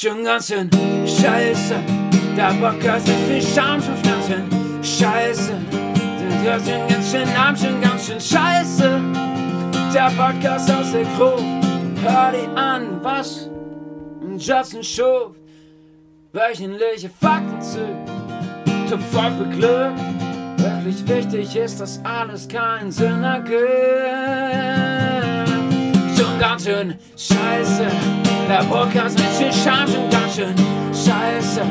Schon ganz schön scheiße. Der Podcast mit viel Charme schon Pflanzen. Scheiße. Der schon ganz schön arm, schon ganz schön scheiße. Der Podcast aus der Gruppe. Hör dir an, was Justin schuf. Wöchentliche Fakten zu. Top 5 beglückt. Wirklich wichtig ist, dass alles keinen Sinn ergibt. Ganz schön scheiße. Der Podcast mit viel schon ganz schön scheiße.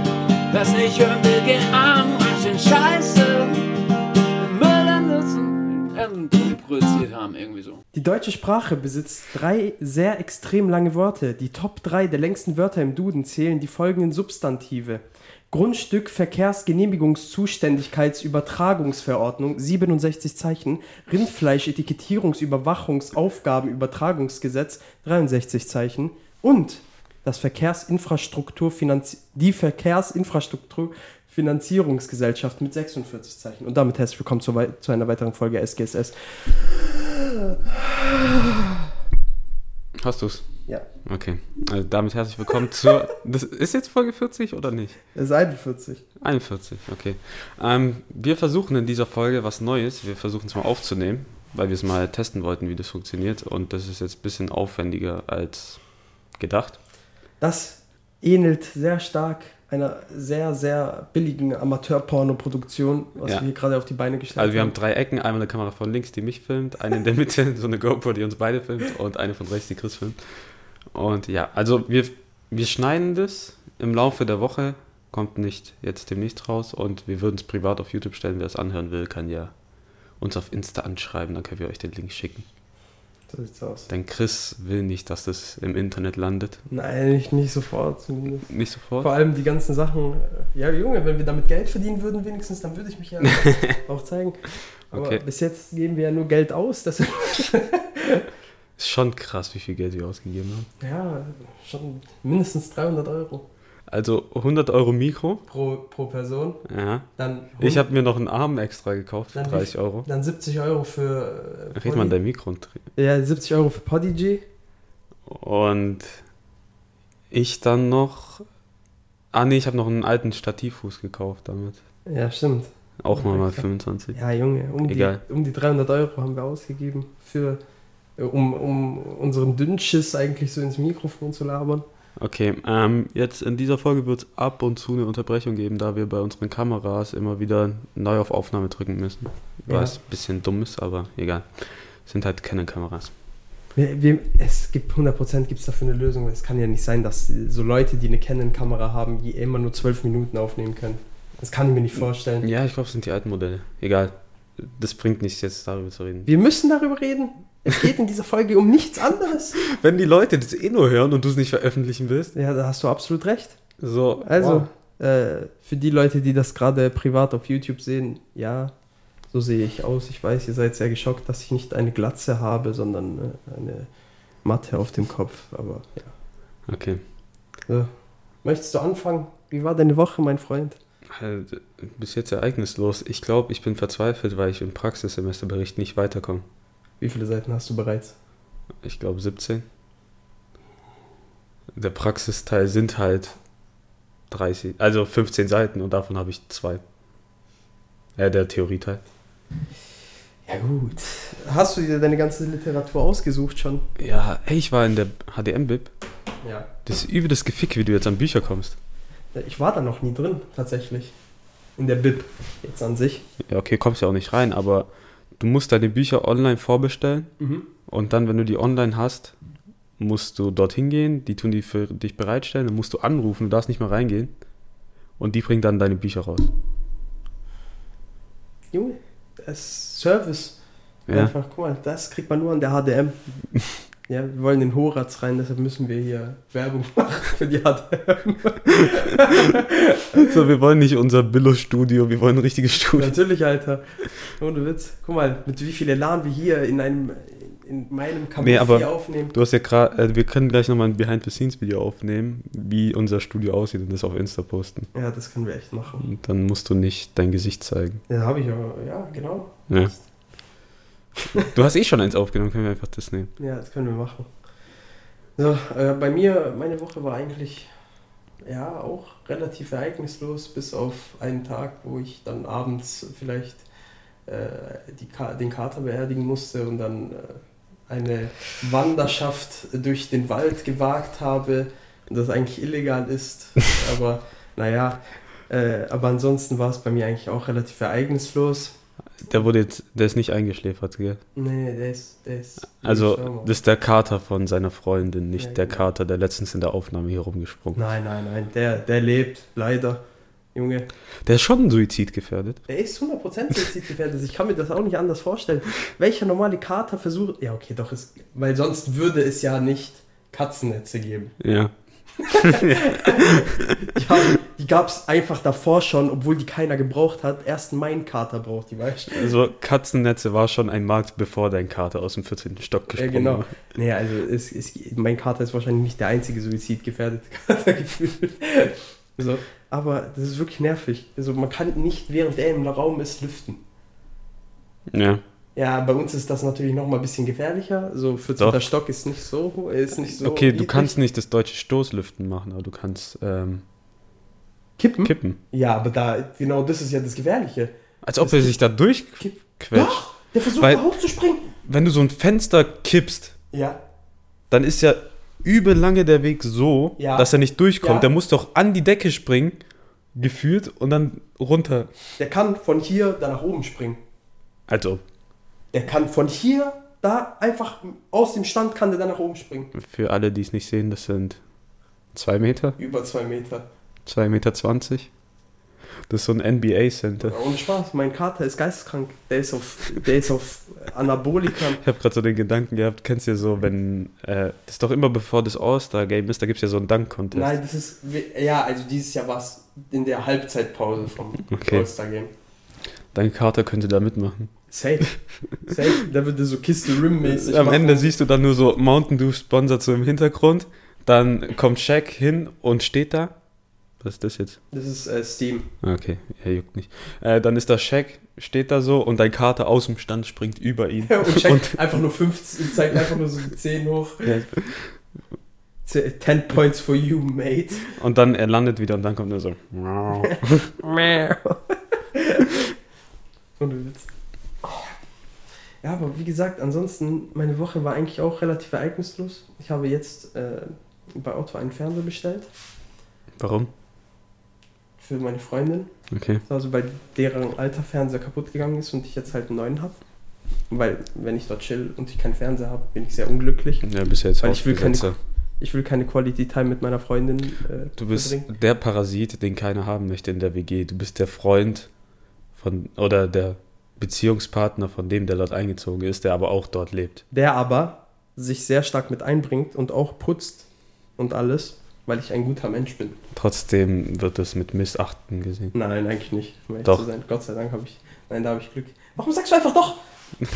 Was nicht hören will, geht arm, ganz schön scheiße. Haben, irgendwie so. Die deutsche Sprache besitzt drei sehr extrem lange Worte. Die Top 3 der längsten Wörter im Duden zählen die folgenden Substantive. Grundstück Verkehrsgenehmigungszuständigkeitsübertragungsverordnung 67 Zeichen, Rindfleischetikettierungsüberwachungsaufgabenübertragungsgesetz 63 Zeichen und das Verkehrsinfrastruktur die Verkehrsinfrastrukturfinanzierungsgesellschaft mit 46 Zeichen. Und damit herzlich willkommen zu, zu einer weiteren Folge SGSS. Hast du's? Ja, Okay. Also damit herzlich willkommen zur. Das ist jetzt Folge 40 oder nicht? es ist 41. 41, okay. Ähm, wir versuchen in dieser Folge was Neues. Wir versuchen es mal aufzunehmen, weil wir es mal testen wollten, wie das funktioniert. Und das ist jetzt ein bisschen aufwendiger als gedacht. Das ähnelt sehr stark einer sehr, sehr billigen Amateur-Porno-Produktion, was Ja. wir hier gerade auf die Beine gestellt Also wir haben drei Ecken, einmal eine Kamera von links, die mich filmt, eine in der Mitte, so eine GoPro, die uns beide filmt und eine von rechts, die Chris filmt. Und ja, also wir, wir schneiden das im Laufe der Woche, kommt nicht jetzt demnächst raus und wir würden es privat auf YouTube stellen, wer es anhören will, kann ja uns auf Insta anschreiben, dann können wir euch den Link schicken. So sieht's aus. Denn Chris will nicht, dass das im Internet landet. Nein, nicht, nicht sofort zumindest. Nicht sofort. Vor allem die ganzen Sachen. Ja, Junge, wenn wir damit Geld verdienen würden, wenigstens, dann würde ich mich ja auch zeigen. Aber Okay. bis jetzt geben wir ja nur Geld aus. Ist schon krass, wie viel Geld wir ausgegeben haben. ja, schon mindestens 300 Euro Also 100 Euro Mikro. pro, pro Person. Ja. Dann, Ich habe mir noch einen Arm extra gekauft für Dann wie 30 Euro. dann 70 Euro für. Äh, Red mal in dein Mikro und ja, 70 Euro für Podigy. Und ich dann noch. Ah nee, ich habe noch einen alten Stativfuß gekauft damit. Ja, stimmt. Auch mal mal Okay. 25. Ja, Junge, um die, Egal. um die 300 Euro haben wir ausgegeben, für, um, um unseren Dünnschiss eigentlich so ins Mikrofon zu labern. Okay, ähm, jetzt in dieser Folge wird es ab und zu eine Unterbrechung geben, da wir bei unseren Kameras immer wieder neu auf Aufnahme drücken müssen. Ja. Was ein bisschen dumm ist, aber egal. Sind halt keine Kameras. Wir, wir, es gibt 100% gibt es dafür eine Lösung. weil Es kann ja nicht sein, dass so Leute, die eine Canon-Kamera haben, die immer nur 12 Minuten aufnehmen können. Das kann ich mir nicht vorstellen. Ja, ich glaube, es sind die alten Modelle. Egal. Das bringt nichts, jetzt darüber zu reden. Wir müssen darüber reden. Es geht in dieser Folge um nichts anderes. Wenn die Leute das eh nur hören und du es nicht veröffentlichen willst, Ja, da hast du absolut recht. so. Also, wow. äh, für die Leute, die das gerade privat auf YouTube sehen, ja, so sehe ich aus. Ich weiß, ihr seid sehr geschockt, dass ich nicht eine Glatze habe, sondern äh, eine Matte auf dem Kopf. Aber ja. Okay. So. Möchtest du anfangen? Wie war deine Woche, mein Freund? Halt, bis jetzt ereignislos. Ich glaube, ich bin verzweifelt, weil ich im Praxissemesterbericht nicht weiterkomme. Wie viele Seiten hast du bereits? Ich glaube 17. Der Praxisteil sind halt 30, also 15 Seiten und davon habe ich zwei. Ja, der Theorieteil. Ja gut. Hast du dir deine ganze Literatur ausgesucht schon? Ja, ey, ich war in der HDM-Bib. Ja. Das ist übel das Gefick, wie du jetzt an Bücher kommst. Ich war da noch nie drin, tatsächlich. In der Bib, jetzt an sich. Ja, okay, kommst ja auch nicht rein, aber du musst deine Bücher online vorbestellen und dann, wenn du die online hast, musst du dorthin gehen, die tun die für dich bereitstellen, dann musst du anrufen, du darfst nicht mehr reingehen und die bringen dann deine Bücher raus. Junge, das ist Service. Ja. Einfach, guck mal, das kriegt man nur an der HDM. Ja, wir wollen in Horaz rein, deshalb müssen wir hier Werbung machen für die HDM. So, wir wollen nicht unser Billo-Studio, wir wollen ein richtiges Studio. Natürlich, Alter. Ohne Witz. Guck mal, mit wie viel Elan wir hier in einem, in meinem Kabuff Nee, aber- hier aufnehmen. Du hast ja gerade, äh, wir können gleich nochmal ein Behind-the-Scenes-Video aufnehmen, wie unser Studio aussieht und das auf Insta posten. Ja, das können wir echt machen. Und dann musst du nicht dein Gesicht zeigen. Ja, habe ich aber, ja, genau. Ja. Du hast eh schon eins aufgenommen, können wir einfach das nehmen. Ja, das können wir machen. So, äh, bei mir, meine Woche war eigentlich ja, auch relativ ereignislos, bis auf einen Tag, wo ich dann abends vielleicht äh, die Ka den Kater beerdigen musste und dann äh, eine Wanderschaft durch den Wald gewagt habe und das eigentlich illegal ist. aber naja, äh, aber ansonsten war es bei mir eigentlich auch relativ ereignislos. Der wurde jetzt, der ist nicht eingeschläfert, gell? Nee, der ist. Der ist Also, Stürmer. das ist der Kater von seiner Freundin, nicht Ja, der genau. Kater, der letztens in der Aufnahme hier rumgesprungen Nein, nein, nein, der, der lebt, leider. Junge, Der ist schon suizidgefährdet. der ist 100% suizidgefährdet. Ich kann mir das auch nicht anders vorstellen. Welcher normale Kater versucht. Ja, okay, doch, ist, weil sonst würde es ja nicht Katzennetze geben. Ja. Ja, die gab es einfach davor schon, obwohl die keiner gebraucht hat. Erst mein Kater braucht die, weißt du? Also, Katzennetze war schon ein Markt, bevor dein Kater aus dem 14. Stock Ja, gesprungen genau. war. Nee, also es, es, mein Kater ist wahrscheinlich nicht der einzige suizidgefährdete Kater gefühlt. So, aber das ist wirklich nervig. Also man kann nicht, während er im Raum ist, lüften. Ja. Ja, bei uns ist das natürlich noch mal ein bisschen gefährlicher. So 14. Doch. Stock ist nicht so hoch, ist nicht so Okay, du kannst nicht das deutsche Stoßlüften machen, aber du kannst ähm, kippen. kippen. Ja, aber da genau das ist ja das Gefährliche. Als ob Das er sich da durchquetscht. Doch, der versucht Weil- da hochzuspringen. Wenn du so ein Fenster kippst, Ja, dann ist ja übel lange der Weg so, Ja. dass er nicht durchkommt. Ja. Der muss doch an die Decke springen, gefühlt, und dann runter. der kann von hier da nach oben springen. Also, Der kann von hier da einfach aus dem Stand kann der da nach oben springen. für alle, die es nicht sehen, das sind zwei Meter, Über zwei Meter. Zwei Meter zwanzig. Das ist so ein NBA-Center. Ohne Spaß, mein Kater ist geisteskrank. Der ist auf, der ist auf Anabolikern. Ich habe gerade so den Gedanken gehabt, kennst du ja so, wenn, äh, das ist doch immer bevor das All-Star-Game ist, da gibt es ja so einen Dunk-Contest. Nein, das ist, ja, also dieses Jahr war es in der Halbzeitpause vom Okay. All-Star-Game. Dein Kater könnte da mitmachen. Safe. Safe. Da wird so Kiste Rim-mäßig. Am machen. Ende siehst du dann nur so Mountain Dew sponsert so im Hintergrund. Dann kommt Shaq hin und steht da. Was ist das jetzt? Das ist äh, Steam. Okay, er juckt nicht. Äh, dann ist da Shaq, steht da so und dein Kater aus dem Stand springt über ihn. Und checkt einfach nur 15, zeigt einfach nur so die 10 hoch. Ja. 10 Points for you, mate. Und dann er landet wieder und dann kommt er so. Ohne Witz. Ja, aber wie gesagt, ansonsten, meine Woche war eigentlich auch relativ ereignislos. Ich habe jetzt äh, bei Otto einen Fernseher bestellt Warum? Für meine Freundin. Okay. Also weil deren alter Fernseher kaputt gegangen ist und ich jetzt halt einen neuen habe. Weil, wenn ich dort chill und ich keinen Fernseher habe, bin ich sehr unglücklich. Ja, bist ja jetzt Weil ich will keine-. Ich will keine Quality Time mit meiner Freundin äh, Du bist verbringen. der Parasit, den keiner haben möchte in der WG. Du bist der Freund von oder der Beziehungspartner von dem, der dort eingezogen ist, der aber auch dort lebt. Der aber sich sehr stark mit einbringt und auch putzt und alles, weil ich ein guter Mensch bin. Trotzdem wird es mit Missachten gesehen. Nein, eigentlich nicht. Um Doch. Zu sein. Gott sei Dank habe ich. Nein, da habe ich Glück. Warum sagst du einfach doch?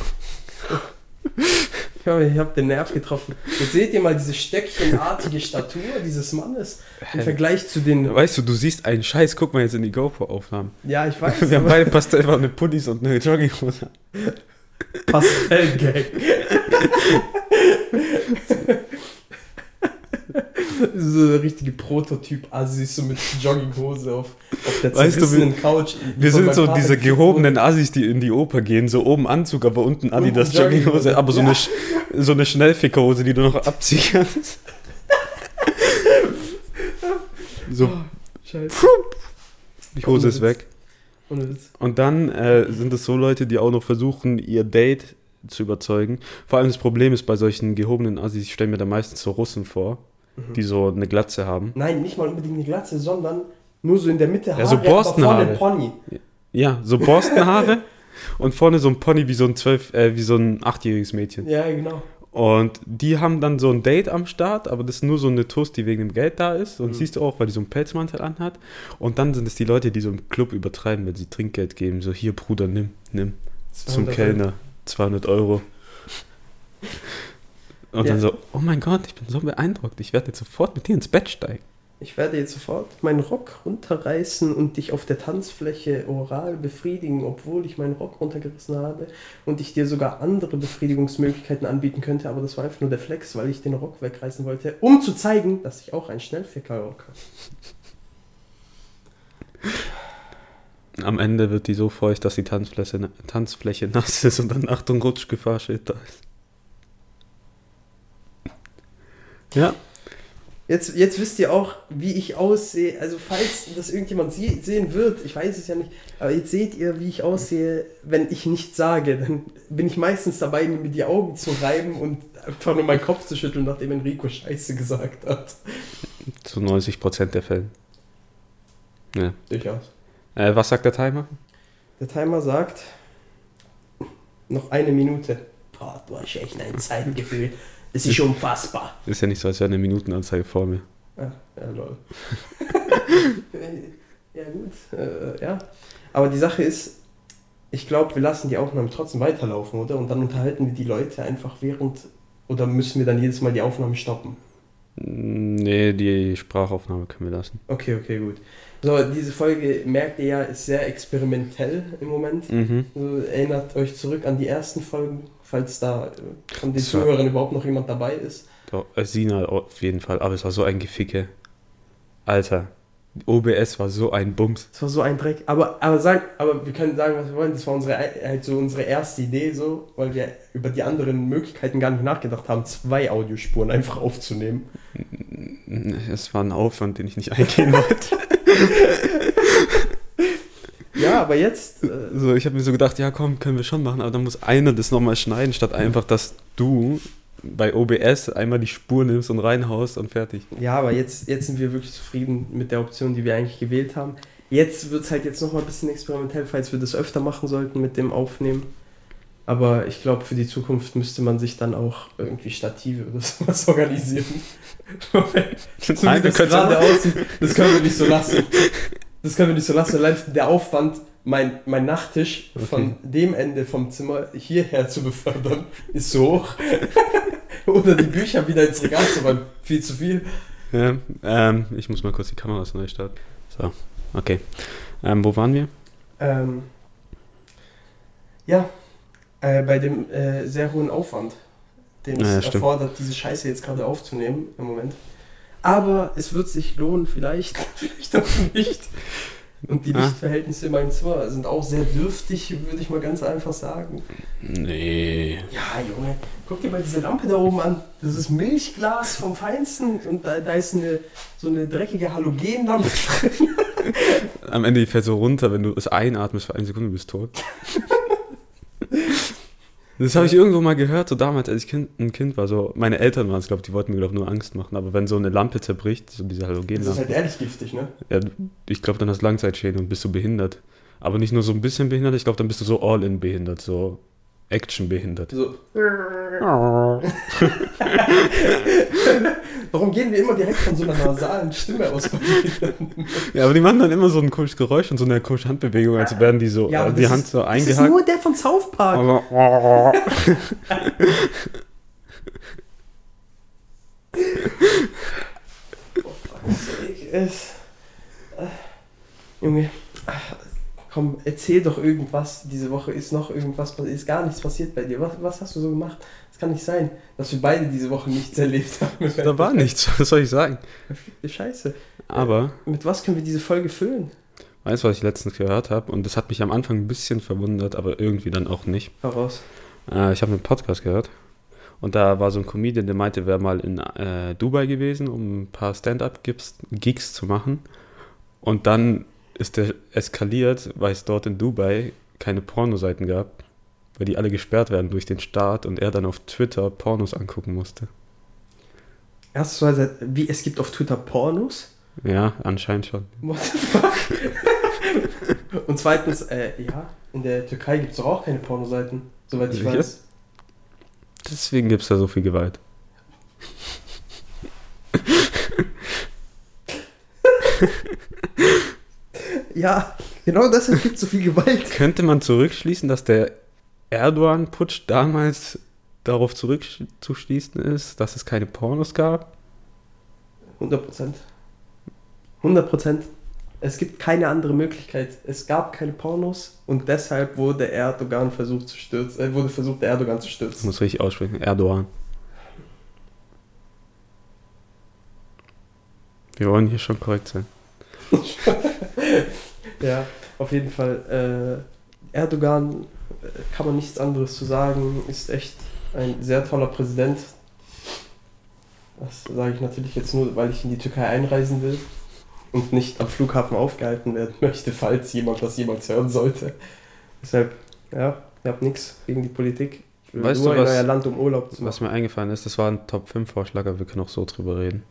ich habe hab den Nerv getroffen. Jetzt seht ihr mal diese stöckchenartige Statur dieses Mannes im Vergleich zu den. Weißt du, du siehst einen Scheiß, guck mal jetzt in die GoPro-Aufnahmen. Ja, ich weiß. Wir haben beide pastellfarbene Pullis und eine Jogginghose. Pastellgang. so der richtige Prototyp Assis so mit Jogginghose auf, auf der Weißt du, zerrissenen Couch. Wir sind so Vater diese gehobenen Assis, die in die Oper gehen, so oben Anzug, aber unten Adidas Jogginghose. Jogginghose, aber so, Ja. eine, so eine Schnellfickerhose, die du noch abziehen kannst. so. Scheiße. die Hose ist weg. Und dann äh, sind es so Leute, die auch noch versuchen, ihr Date zu überzeugen. Vor allem das Problem ist bei solchen gehobenen Assis, ich stelle mir da meistens so Russen vor, Mhm. die so eine Glatze haben. Nein, nicht mal unbedingt eine Glatze, sondern nur so in der Mitte Ja, so aber vorne Borstenhaare. Pony. Ja, so Borstenhaare und vorne so ein Pony wie so ein zwölf, äh, wie so ein achtjähriges Mädchen. Ja, genau. Und die haben dann so ein Date am Start, aber das ist nur so eine Toast, die wegen dem Geld da ist. Und Mhm. siehst du auch, weil die so einen Pelzmantel anhat. Und dann sind es die Leute, die so im Club übertreiben, wenn sie Trinkgeld geben. So, hier Bruder, nimm, nimm. Zum 200 Kellner. 200 Euro. Und Ja. dann so, oh mein Gott, ich bin so beeindruckt. Ich werde jetzt sofort mit dir ins Bett steigen. Ich werde jetzt sofort meinen Rock runterreißen und dich auf der Tanzfläche oral befriedigen, obwohl ich meinen Rock runtergerissen habe und ich dir sogar andere Befriedigungsmöglichkeiten anbieten könnte, aber das war einfach nur der Flex, weil ich den Rock wegreißen wollte, um zu zeigen, dass ich auch ein Schnellficker-Rock habe. Am Ende wird die so feucht, dass die Tanzfläche, Tanzfläche nass ist und dann Achtung, Rutschgefahr steht da ist. Ja, Jetzt, jetzt wisst ihr auch, wie ich aussehe. Also falls das irgendjemand sie sehen wird, ich weiß es ja nicht, aber jetzt seht ihr, wie ich aussehe, wenn ich nichts sage. Dann bin ich meistens dabei, mir die Augen zu reiben und einfach nur meinen Kopf zu schütteln, nachdem Enrico Scheiße gesagt hat. zu 90% der Fälle. Ja. Durchaus. Äh, was sagt der Timer? Der Timer sagt, noch eine Minute. Boah, du hast echt ein Zeitgefühl. Es ist unfassbar. Ist ja nicht so, als wäre eine Minutenanzeige vor mir. Ja, ja, lol. ja, gut. Äh, ja. Aber die Sache ist, ich glaube, wir lassen die Aufnahme trotzdem weiterlaufen, oder? Und dann unterhalten wir die Leute einfach während. Oder müssen wir dann jedes Mal die Aufnahme stoppen? Nee, die Sprachaufnahme können wir lassen. Okay, okay, gut. So, diese Folge, merkt ihr ja, ist sehr experimentell im Moment. Mhm. Also, erinnert euch zurück an die ersten Folgen, falls da äh, von den Zuhörern überhaupt noch jemand dabei ist. Doch, äh, Sina auf jeden Fall, aber es war so ein Geficke. Alter, OBS war so ein Bums. Das war so ein Dreck. Aber, aber, sagen, aber wir können sagen, was wir wollen. Das war unsere, halt so unsere erste Idee, so, weil wir über die anderen Möglichkeiten gar nicht nachgedacht haben, zwei Audiospuren einfach aufzunehmen. Es war ein Aufwand, den ich nicht eingehen wollte. Ja, aber jetzt. Äh, So, ich habe mir so gedacht, ja komm, können wir schon machen, aber dann muss einer das nochmal schneiden, statt einfach, dass du bei OBS einmal die Spur nimmst und reinhaust und fertig. ja, aber jetzt, jetzt sind wir wirklich zufrieden mit der Option, die wir eigentlich gewählt haben. Jetzt wird es halt jetzt nochmal ein bisschen experimentell, falls wir das öfter machen sollten mit dem Aufnehmen. Aber ich glaube, für die Zukunft müsste man sich dann auch irgendwie Stative oder sowas organisieren. so wie Nein, wir das gerade aussieht, das können wir nicht so lassen. Das können wir nicht so lassen. Allein der Aufwand, mein, mein Nachttisch von dem Ende vom Zimmer hierher zu befördern, ist so hoch. oder die Bücher wieder ins Regal zu räumen. Viel zu viel. Ja, ähm, ich muss mal kurz die Kameras neu starten. So, okay. Ähm, wo waren wir? Ähm, ja, äh, bei dem äh, sehr hohen Aufwand, den Ja, ja, es stimmt. erfordert, diese Scheiße jetzt gerade aufzunehmen im Moment. Aber es wird sich lohnen, vielleicht, vielleicht auch nicht. Und die Ah. Lichtverhältnisse in meinem Zimmer sind auch sehr dürftig, würde ich mal ganz einfach sagen. Nee. Ja, Junge, guck dir mal diese Lampe da oben an. Das ist Milchglas vom Feinsten und da, da ist eine, so eine dreckige Halogenlampe drin. Am Ende fällt so runter, wenn du es einatmest für eine Sekunde bist du tot. Das habe ich irgendwo mal gehört, so damals, als ich kind, ein Kind war. So, meine Eltern waren es, glaube ich, die wollten mir glaub, nur Angst machen. Aber wenn so eine Lampe zerbricht, so diese Das ist Halogenlampe, halt ehrlich giftig, ne? ja, ich glaube, dann hast du Langzeitschäden und bist du behindert. Aber nicht nur so ein bisschen behindert, ich glaube, dann bist du so all-in behindert, so Action behindert. So. Warum gehen wir immer direkt von so einer nasalen Stimme aus? Ja, aber die machen dann immer so ein komisches Geräusch und so eine komische Handbewegung, als werden die so, Ja, äh, die das Hand ist- so Das ist eingehakt. nur der von South Park. Aber, Oh, fuck's sake, es- äh, Junge, komm, erzähl doch irgendwas. Diese Woche ist noch irgendwas. Ist gar nichts passiert bei dir. Was, was hast du so gemacht? Es kann nicht sein, dass wir beide diese Woche nichts erlebt haben. da war nichts, was soll ich sagen? Scheiße. Aber, Mit was können wir diese Folge füllen? weißt du, was ich letztens gehört habe? Und das hat mich am Anfang ein bisschen verwundert, aber irgendwie dann auch nicht. Heraus. Äh, ich habe einen Podcast gehört. Und da war so ein Comedian, der meinte, er wäre mal in äh, Dubai gewesen, um ein paar Stand-up-Gigs zu machen. Und dann ist der eskaliert, weil es dort in Dubai keine Pornoseiten gab, weil die alle gesperrt werden durch den Staat und er dann auf Twitter Pornos angucken musste. Erstens, wie es gibt auf Twitter Pornos. Ja, anscheinend schon. What the fuck? Und zweitens, äh, ja, in der Türkei gibt es doch auch keine Pornoseiten, soweit ich Sicher? weiß. Deswegen gibt es da so viel Gewalt. Ja, genau deshalb gibt es so viel Gewalt. Könnte man zurückschließen, dass der Erdogan-Putsch damals darauf zurückzuschließen ist, dass es keine Pornos gab? 100 Prozent. 100 Prozent. Es gibt keine andere Möglichkeit. Es gab keine Pornos und deshalb wurde Erdogan versucht zu stürzen. Äh, wurde versucht, Erdogan zu Ich stürzen. muss richtig aussprechen. Erdogan. Wir wollen hier schon korrekt sein. Ja, auf jeden Fall. Äh, Erdogan äh, kann man nichts anderes zu sagen. Ist echt ein sehr toller Präsident. Das sage ich natürlich jetzt nur, weil ich in die Türkei einreisen will und nicht am Flughafen aufgehalten werden möchte, falls jemand das jemals hören sollte. Deshalb, ja, ihr habt nichts gegen die Politik. Ich will Weißt nur du, in was- euer Land, um Urlaub zu Was machen. mir eingefallen ist, das war ein Top 5 Vorschlag, aber wir können auch so drüber reden.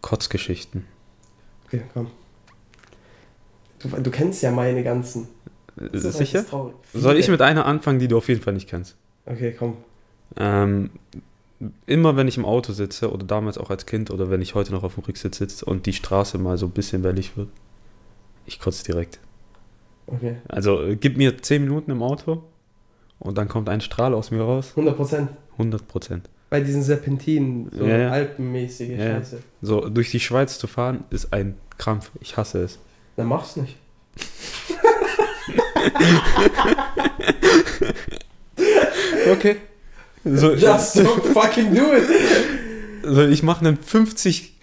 Kotzgeschichten. Okay, komm. Du, du kennst ja meine ganzen. Ist Das es ist sicher? Soll ich mit einer anfangen, die du auf jeden Fall nicht kennst? Okay, komm. Ähm, immer wenn ich im Auto sitze oder damals auch als Kind oder wenn ich heute noch auf dem Rücksitz sitze und die Straße mal so ein bisschen wellig wird, ich kotze direkt. Okay. Also gib mir 10 Minuten im Auto und dann kommt ein Strahl aus mir raus. 100 Prozent. 100 Prozent. Bei diesen Serpentinen, so Ja, ja. alpenmäßige ja. Scheiße. So durch die Schweiz zu fahren ist ein Krampf. Ich hasse es. Dann mach's nicht. Okay. So, Just don't fucking do it! also ich mache einen 50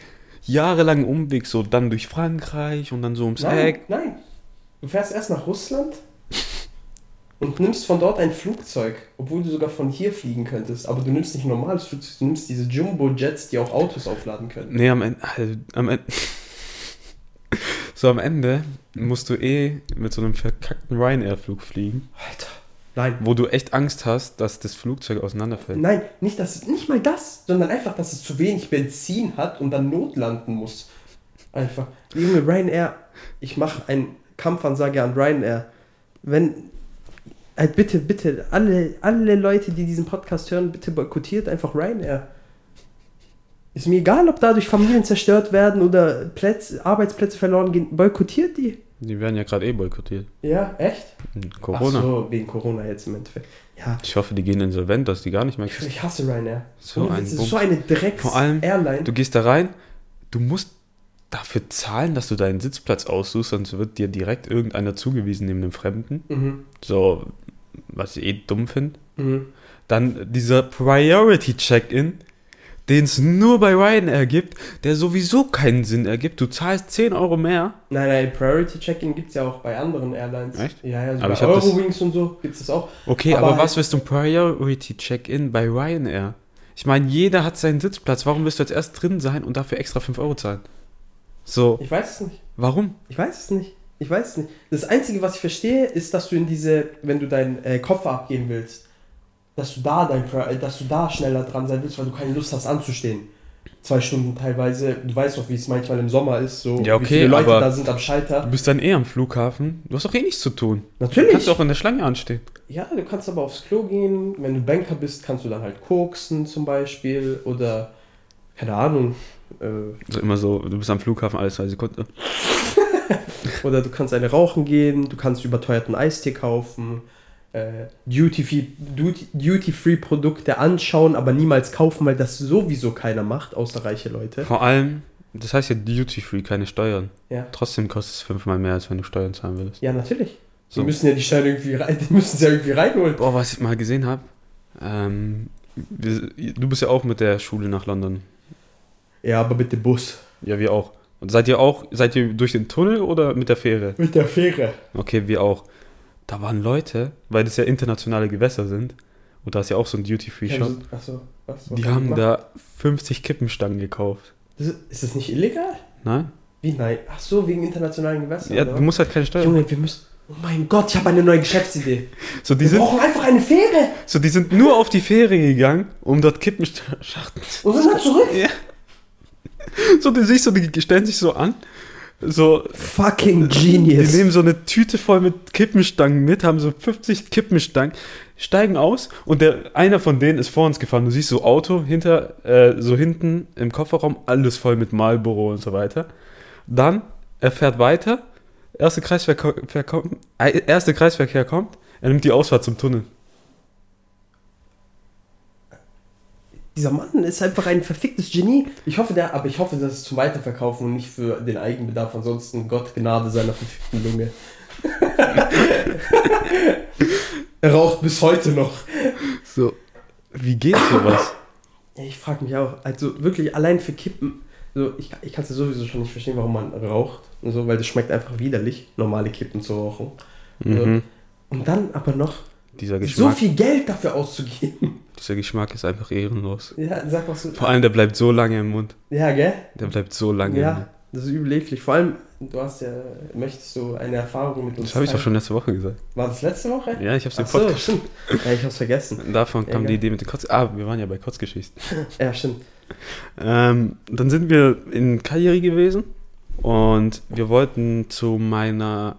Jahre langen Umweg, so dann durch Frankreich und dann so ums Nein, Eck. nein. Du fährst erst nach Russland und nimmst von dort ein Flugzeug, obwohl du sogar von hier fliegen könntest. Aber du nimmst nicht ein normales Flugzeug, du nimmst diese Jumbo-Jets, die auch Autos aufladen können. Nee, am Ende. Also, am Ende so am Ende musst du eh mit so einem verkackten Ryanair-Flug fliegen, Alter. Nein. wo du echt Angst hast, dass das Flugzeug auseinanderfällt. Nein, nicht, dass, nicht mal das, sondern einfach, dass es zu wenig Benzin hat und dann notlanden muss. Einfach. Junge, Ryanair, ich mache eine Kampfansage an Ryanair. Wenn, äh, bitte, bitte, alle, alle Leute, die diesen Podcast hören, bitte boykottiert einfach Ryanair. Ist mir egal, ob dadurch Familien zerstört werden oder Plätze, Arbeitsplätze verloren gehen. Boykottiert die. Die werden ja gerade eh boykottiert. Ja, echt? Corona. Ach so, wegen Corona jetzt im Endeffekt. Ja, Ich hoffe, die gehen insolvent, dass die gar nicht mehr ich, existieren. ich hasse Ryanair. So ein das Bums. ist so eine Drecks Vor allem, Airline. Du gehst da rein, du musst dafür zahlen, dass du deinen Sitzplatz aussuchst, sonst wird dir direkt irgendeiner zugewiesen neben dem Fremden. Mhm. So, was ich eh dumm finde. Mhm. Dann dieser Priority Check-In, den es nur bei Ryanair gibt, der sowieso keinen Sinn ergibt. Du zahlst 10 Euro mehr. Nein, nein, Priority Check-In gibt es ja auch bei anderen Airlines. Echt? Ja, ja, so Aber bei das- Eurowings und so gibt es das auch. Okay, Aber aber, halt- was willst du Priority Check-In bei Ryanair? Ich meine, jeder hat seinen Sitzplatz. Warum willst du jetzt erst drin sein und dafür extra 5 Euro zahlen? So, Ich weiß es nicht. warum? Ich weiß es nicht. Ich weiß es nicht. Das Einzige, was ich verstehe, ist, dass du in diese, wenn du deinen äh, Koffer abgeben willst, dass du da dein, äh, dass du da schneller dran sein willst, weil du keine Lust hast anzustehen. Zwei Stunden teilweise. Du weißt doch, wie es manchmal im Sommer ist, so Ja, wie okay, viele Leute aber- da sind am Du Schalter. bist dann eh am Flughafen. Du hast doch eh nichts zu tun. Du Natürlich. kannst auch in der Schlange anstehen. Ja, du kannst aber aufs Klo gehen. Wenn du Banker bist, kannst du dann halt koksen zum Beispiel oder keine Ahnung. Äh, Also immer so, du bist am Flughafen alle zwei Sekunden. oder du kannst eine rauchen gehen, du kannst überteuerten Eistee kaufen, äh, Duty-Free Duty, Duty Produkte anschauen, aber niemals kaufen, weil das sowieso keiner macht, außer reiche Leute. Vor allem, das heißt ja Duty Free, keine Steuern. Ja, Trotzdem kostet es fünfmal mehr, als wenn du Steuern zahlen würdest. ja natürlich. Die So. müssen ja die Steuern irgendwie rein, die müssen sie ja irgendwie reinholen. Boah, was ich mal gesehen habe, ähm, du bist ja auch mit der Schule nach London. Ja, aber bitte Bus. Ja, wir auch. Und seid ihr auch, seid ihr durch den Tunnel oder mit der Fähre? Mit der Fähre. Okay, wir auch. Da waren Leute, weil das ja internationale Gewässer sind, und da ist ja auch so ein Duty-Free-Shop, Achso, was? was die haben gemacht? da 50 Kippenstangen gekauft. Das ist, ist das nicht illegal? Nein? Wie nein? Ach so, wegen internationalen Gewässern. Ja, oder? du musst halt keine Steuern. Junge, wir müssen. Oh mein Gott, ich habe eine neue Geschäftsidee. So, die Wir sind, brauchen einfach eine Fähre so, die sind nur auf die Fähre gegangen, um dort Kippenschachten und sind dann zurück. Ja. So, die sich so, die stellen sich so an. So, Fucking die genius. nehmen so eine Tüte voll mit Kippenstangen mit, haben so 50 Kippenstangen, steigen aus und der einer von denen ist vor uns gefahren. Du siehst so Auto hinter, äh, so hinten im Kofferraum, alles voll mit Marlboro und so weiter. Dann, er fährt weiter, erste Kreisverkehr kommt, äh, erste Kreisverkehr kommt, er nimmt die Ausfahrt zum Tunnel. Dieser Mann ist einfach ein verficktes Genie. Ich hoffe, der, aber ich hoffe, das ist zum Weiterverkaufen und nicht für den Eigenbedarf. Ansonsten Gott Gnade seiner verfickten Lunge. er raucht bis heute noch. So. Wie geht sowas? Ja, Ich frage mich auch, also wirklich allein für Kippen, so, ich, ich kann es ja sowieso schon nicht verstehen, warum man raucht und so, weil das schmeckt einfach widerlich, normale Kippen zu rauchen. Mhm. Und dann aber noch Dieser so Geschmack, viel Geld dafür auszugeben. dieser Geschmack ist einfach ehrenlos. Ja, sag was du. Vor allem, der bleibt so lange im Mund. Ja, gell? Der bleibt so lange im Mund. Ja, das ist übel eklig. Vor allem, du hast ja, möchtest du eine Erfahrung mit uns Das habe ich doch schon letzte Woche gesagt. War das letzte Woche? Ja, ich habe es im Ach so, Podcast. stimmt. Ja, ich hab's vergessen. Davon kam Ja, die geil. Idee mit den Kotz. Ah, wir waren ja bei Kotzgeschichten. Ja, stimmt. Ähm, dann sind wir in Cagliari gewesen und wir wollten zu meiner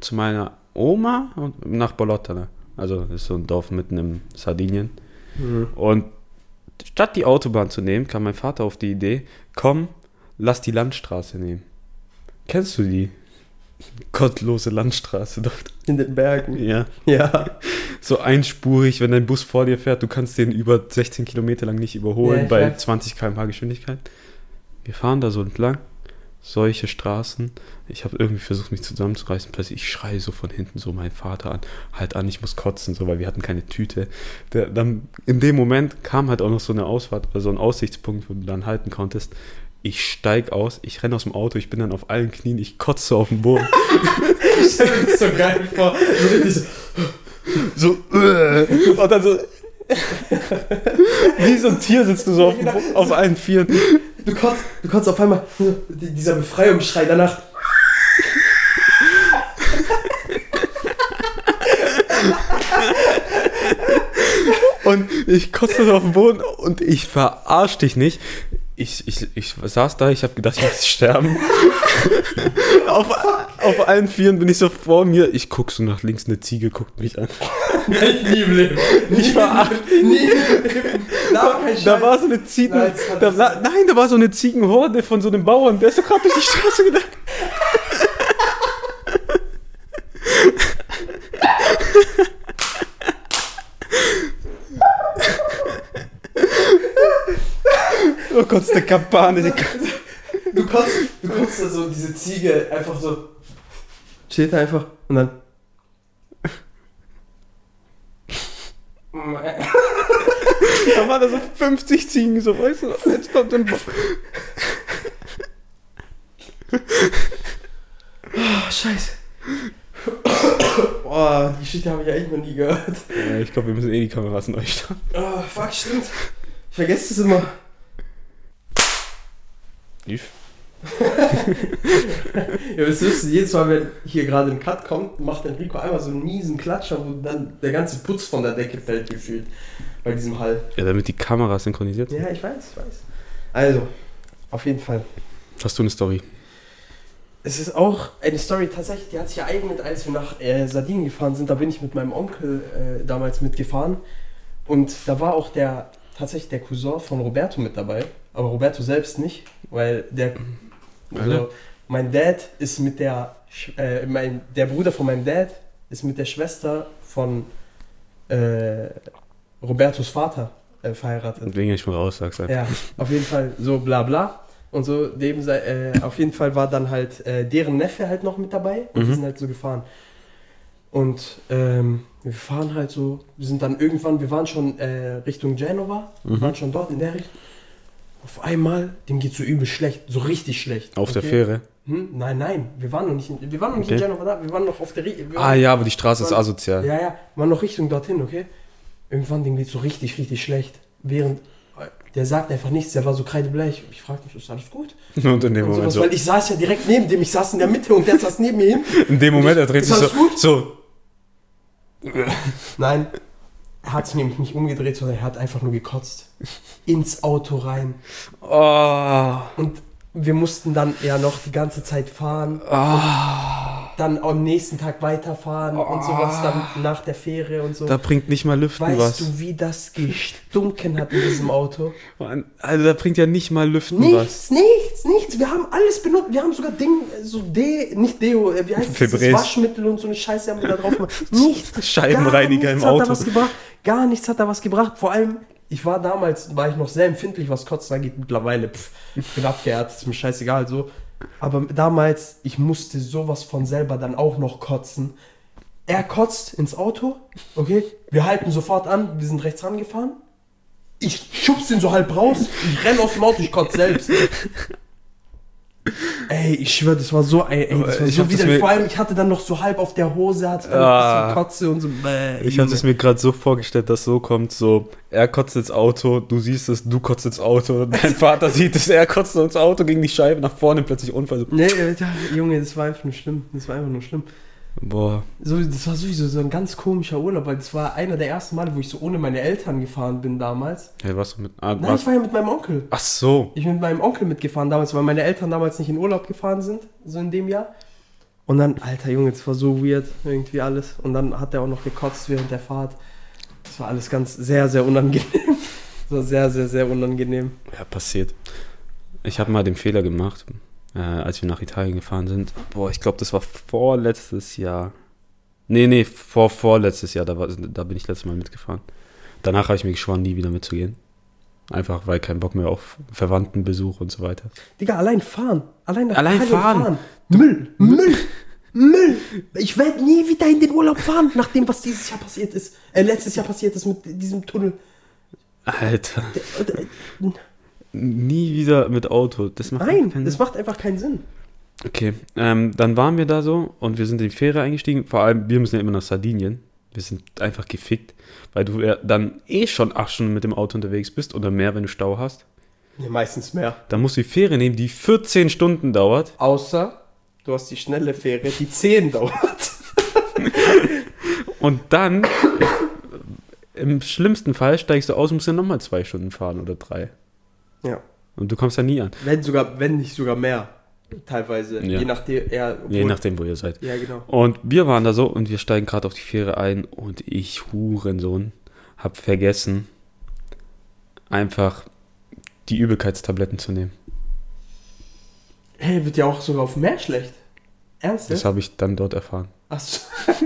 zu meiner Oma und nach Bolotta. Ne? Also das ist so ein Dorf mitten im Sardinien. Mhm. Und statt die Autobahn zu nehmen, kam mein Vater auf die Idee, komm, lass die Landstraße nehmen. Kennst du die? Gottlose Landstraße dort. In den Bergen. Ja. Ja. So einspurig, wenn dein Bus vor dir fährt, du kannst den über 16 Kilometer lang nicht überholen Ja, bei weiß. 20 km/h Geschwindigkeit. Wir fahren da so entlang, solche Straßen. Ich habe irgendwie versucht, mich zusammenzureißen. Plötzlich, ich schreie so von hinten so meinen Vater an, halt an, ich muss kotzen, so, weil wir hatten keine Tüte. Der, dann in dem Moment kam halt auch noch so eine Ausfahrt, also ein Aussichtspunkt, wo du dann halten konntest. Ich steig aus, ich renne aus dem Auto, ich bin dann auf allen Knien, ich kotze auf den Boden. Ich stell mir das so geil vor. So äh, und dann so, wie so ein Tier sitzt du so auf, dem auf allen Vieren. Du konntest, du konntest auf einmal dieser Befreiungsschrei danach. Und ich kotze auf den Boden und ich verarsch dich nicht. Ich, ich, ich saß da, ich habe gedacht, ich muss sterben. auf, auf allen Vieren bin ich so vor mir. Ich guck so nach links, eine Ziege guckt mich an. Ich nie im Leben. Ich verarsche. Nie im Leben. Da, Da war so eine Ziegen. Nein, da, nicht war- nein, da war so eine Ziegenhorde von so einem Bauern, der ist so gerade durch die Straße gegangen. Oh Gott, ist der Kampane. Die Du konntest, du konntest da so diese Ziege einfach so. Steht einfach und dann. Da waren da so 50 Ziegen, so weißt du. Jetzt kommt ein Bo Oh, Scheiße. Boah, die Shit habe ich eigentlich noch nie gehört. ja, Ich glaube, wir müssen eh die Kameras neu starten. Oh, fuck, stimmt. Ich vergesse es immer. Lief. Ja, es ist jedes Mal, wenn hier gerade ein Cut kommt, macht Enrico einmal so einen miesen Klatscher, wo dann der ganze Putz von der Decke fällt gefühlt. Bei diesem Hall. Ja, damit die Kameras synchronisiert sind. Ja, ich weiß, ich weiß. Also, auf jeden Fall. Hast du eine Story? Es ist auch eine Story tatsächlich, die hat sich ereignet, als wir nach äh, Sardinien gefahren sind. Da bin ich mit meinem Onkel äh, damals mitgefahren. Und da war auch der tatsächlich der Cousin von Roberto mit dabei. Aber Roberto selbst nicht, weil der. Also, mein Dad ist mit der. Äh, mein, der Bruder von meinem Dad ist mit der Schwester von äh, Robertos Vater äh, verheiratet. Wegen ich mal raus, sag's einfach. Ja, auf jeden Fall so bla bla. Und so, dem sei, äh, auf jeden Fall war dann halt äh, deren Neffe halt noch mit dabei und Mhm. wir sind halt so gefahren. Und ähm, wir fahren halt so, wir sind dann irgendwann, wir waren schon äh, Richtung Genova, wir Mhm. waren schon dort in der Richtung. Auf einmal, dem geht so übel schlecht, so richtig schlecht. Auf der okay? Fähre. Hm? Nein, nein, wir waren noch nicht in, wir waren noch nicht in Okay. Genova da, wir waren noch auf der wir Ah waren- ja, aber die Straße ist Mann. asozial. ja, ja, waren noch Richtung dorthin, okay? Irgendwann, dem geht so richtig, richtig schlecht. Während, äh, der sagt einfach nichts, der war so kreidebleich. Ich fragte mich, ist alles gut? Und in dem Und Moment sowas, so. Weil ich saß ja direkt neben dem, ich saß in der Mitte und der saß neben mir hin. In dem Moment, er dreht Ist sich so. gut? So. Nein, er hat sich nämlich nicht umgedreht, sondern er hat einfach nur gekotzt. Ins Auto rein. Oh. Und wir mussten dann ja noch die ganze Zeit fahren. oh. Dann am nächsten Tag weiterfahren und sowas dann nach der Fähre und so. Da bringt nicht mal Lüften weißt was. du, wie das gestunken hat in diesem Auto? Mann, Also da bringt ja nicht mal Lüften was. Nichts, nichts, nichts. Wir haben alles benutzt. Wir haben sogar Ding, so De, nicht Deo, äh, wie heißt das? das. Waschmittel und so eine Scheiße haben wir da drauf gemacht. Nichts. Scheibenreiniger im nichts Hat Auto. Gar nichts hat da was gebracht. Vor allem, ich war damals, war ich noch sehr empfindlich, was Kotzen angeht. Mittlerweile, pff, bin abgehärtet, ist mir scheißegal, so. Aber damals, ich musste sowas von selber dann auch noch kotzen. Er kotzt ins Auto, okay, wir halten sofort an, wir sind rechts rangefahren. Ich schub's den so halb raus, ich renn aus dem Auto, ich kotze selbst. Ey, ich schwöre, das war so, ey, ey das war Ich so mir- Vor allem, ich hatte dann noch so halb auf der Hose, hatte dann Ah. ein bisschen Kotze und so. Bäh, Ich habe es mir gerade so vorgestellt, dass so kommt, so, er kotzt ins Auto, du siehst es, du kotzt ins Auto, dein Vater sieht es, er kotzt ins Auto gegen die Scheibe, nach vorne plötzlich Unfall. So, Nee, Junge, das war einfach nur schlimm. Das war einfach nur schlimm. Boah, So, das war sowieso so ein ganz komischer Urlaub, weil das war einer der ersten Male, wo ich so ohne meine Eltern gefahren bin damals. hey, was mit, ah, Nein, was? ich war ja mit meinem Onkel. Ach so, Ich bin mit meinem Onkel mitgefahren damals, weil meine Eltern damals nicht in Urlaub gefahren sind, so in dem Jahr. Und dann, alter Junge, das war so weird, irgendwie alles. Und dann hat er auch noch gekotzt während der Fahrt. Das war alles ganz sehr, sehr unangenehm. Das war sehr, sehr, sehr unangenehm. ja, passiert. Ich habe mal den Fehler gemacht, äh, als wir nach Italien gefahren sind. Boah, ich glaube, das war vorletztes Jahr. Nee, nee, vor vorletztes Jahr, da, war, da bin ich letztes Mal mitgefahren. Danach habe ich mir geschworen, nie wieder mitzugehen. Einfach, weil kein Bock mehr auf Verwandtenbesuch und so weiter. Digga, allein fahren. Allein, nach Allein Italien fahren. Müll, Müll, Müll. Ich werde nie wieder in den Urlaub fahren, nach dem, was dieses Jahr passiert ist. Äh, letztes Jahr passiert ist mit diesem Tunnel. Alter, nie wieder mit Auto. Das macht Nein, das macht einfach keinen Sinn. Okay, ähm, dann waren wir da so und wir sind in die Fähre eingestiegen. Vor allem, wir müssen ja immer nach Sardinien. Wir sind einfach gefickt, weil du ja dann eh schon acht Stunden mit dem Auto unterwegs bist oder mehr, wenn du Stau hast. Nee, meistens mehr. Dann musst du die Fähre nehmen, die 14 Stunden dauert. Außer, du hast die schnelle Fähre, die 10 dauert. Und dann, im schlimmsten Fall, steigst du aus und musst dann nochmal zwei Stunden fahren oder drei. Ja. Und du kommst da nie an. Wenn sogar, wenn nicht sogar mehr. Teilweise. Ja. Je nachdem, ja, Je nachdem, wo ihr seid. Ja, genau. Und wir waren da so und wir steigen gerade auf die Fähre ein und ich, Hurensohn, hab vergessen, einfach die Übelkeitstabletten zu nehmen. Hey, wird ja auch sogar auf dem Meer schlecht. Ernst? Das habe ich dann dort erfahren. Achso.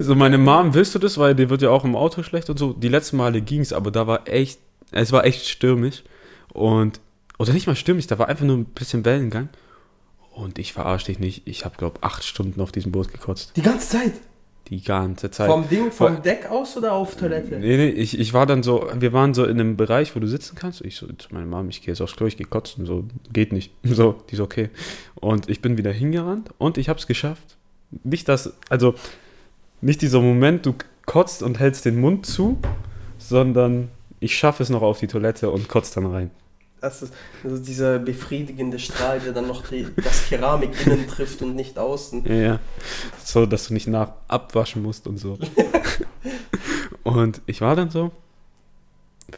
So, meine Mom, willst du das? Weil dir wird ja auch im Auto schlecht und so. Die letzten Male ging's, aber da war echt, es war echt stürmisch. Und, oder nicht mal stürmisch, da war einfach nur ein bisschen Wellengang. Und ich verarsche dich nicht, ich habe, glaube acht Stunden auf diesem Boot gekotzt. Die ganze Zeit. Die ganze Zeit. Vom Ding, vom Vor- Deck aus oder auf Toilette? Nee, nee, ich, ich war dann so, wir waren so in einem Bereich, wo du sitzen kannst. Ich so zu meiner Mom, ich gehe jetzt aufs Klo, ich gehe kotzen. So, geht nicht. So, die so, okay. Und ich bin wieder hingerannt und ich habe es geschafft. Nicht das, also nicht dieser Moment, du kotzt und hältst den Mund zu, sondern ich schaffe es noch auf die Toilette und kotzt dann rein. Das ist also dieser befriedigende Strahl, der dann noch die, das Keramik innen trifft und nicht außen. Ja, ja. So, dass du nicht nach abwaschen musst und so. und ich war dann so,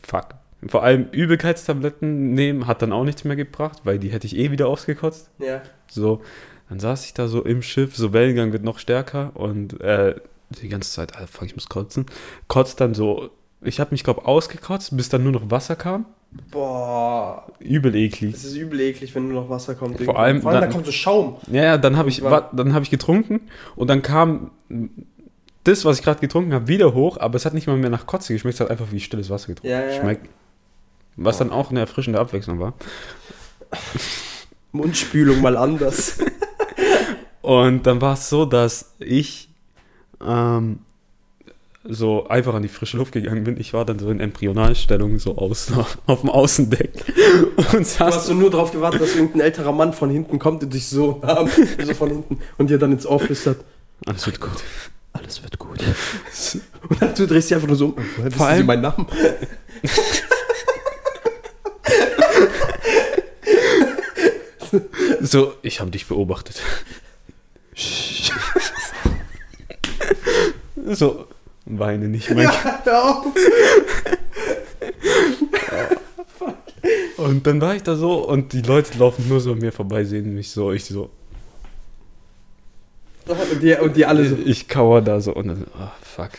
fuck. Vor allem Übelkeitstabletten nehmen hat dann auch nichts mehr gebracht, weil die hätte ich eh wieder ausgekotzt. Ja. So, dann saß ich da so im Schiff, so Wellengang wird noch stärker und äh, die ganze Zeit, ah, fuck, ich muss kotzen. Kotzt dann so, ich habe mich, glaube ausgekotzt, bis dann nur noch Wasser kam. Boah, Übel eklig. das ist übel eklig, wenn nur noch Wasser kommt. Vor allem Vor allem da dann- kommt so Schaum. Ja, ja, dann habe ich, dann hab ich getrunken und dann kam das, was ich gerade getrunken habe, wieder hoch, aber es hat nicht mal mehr nach Kotze geschmeckt, es hat einfach wie stilles Wasser getrunken. Ja, ja. Schmeckt. Was dann auch eine erfrischende Abwechslung war. Mundspülung mal anders. Und dann war es so, dass ich ähm, so einfach an die frische Luft gegangen bin. Ich war dann so in Embryonalstellung, so außen, auf dem Außendeck. Und Du hast so nur darauf gewartet, dass irgendein älterer Mann von hinten kommt und dich so so von hinten und dir dann ins Ohr flüstert. Alles wird gut. Alles wird gut. Und dann du drehst dich einfach nur so um. Woher Sie allem- meinen Namen? So, ich habe dich beobachtet. so, weine nicht, mein Ja, hör auf. Und dann war ich da so und die Leute laufen nur so an mir vorbei, sehen mich so, ich so, Und die, und die alle so. ich kauer da so und dann, oh, fuck.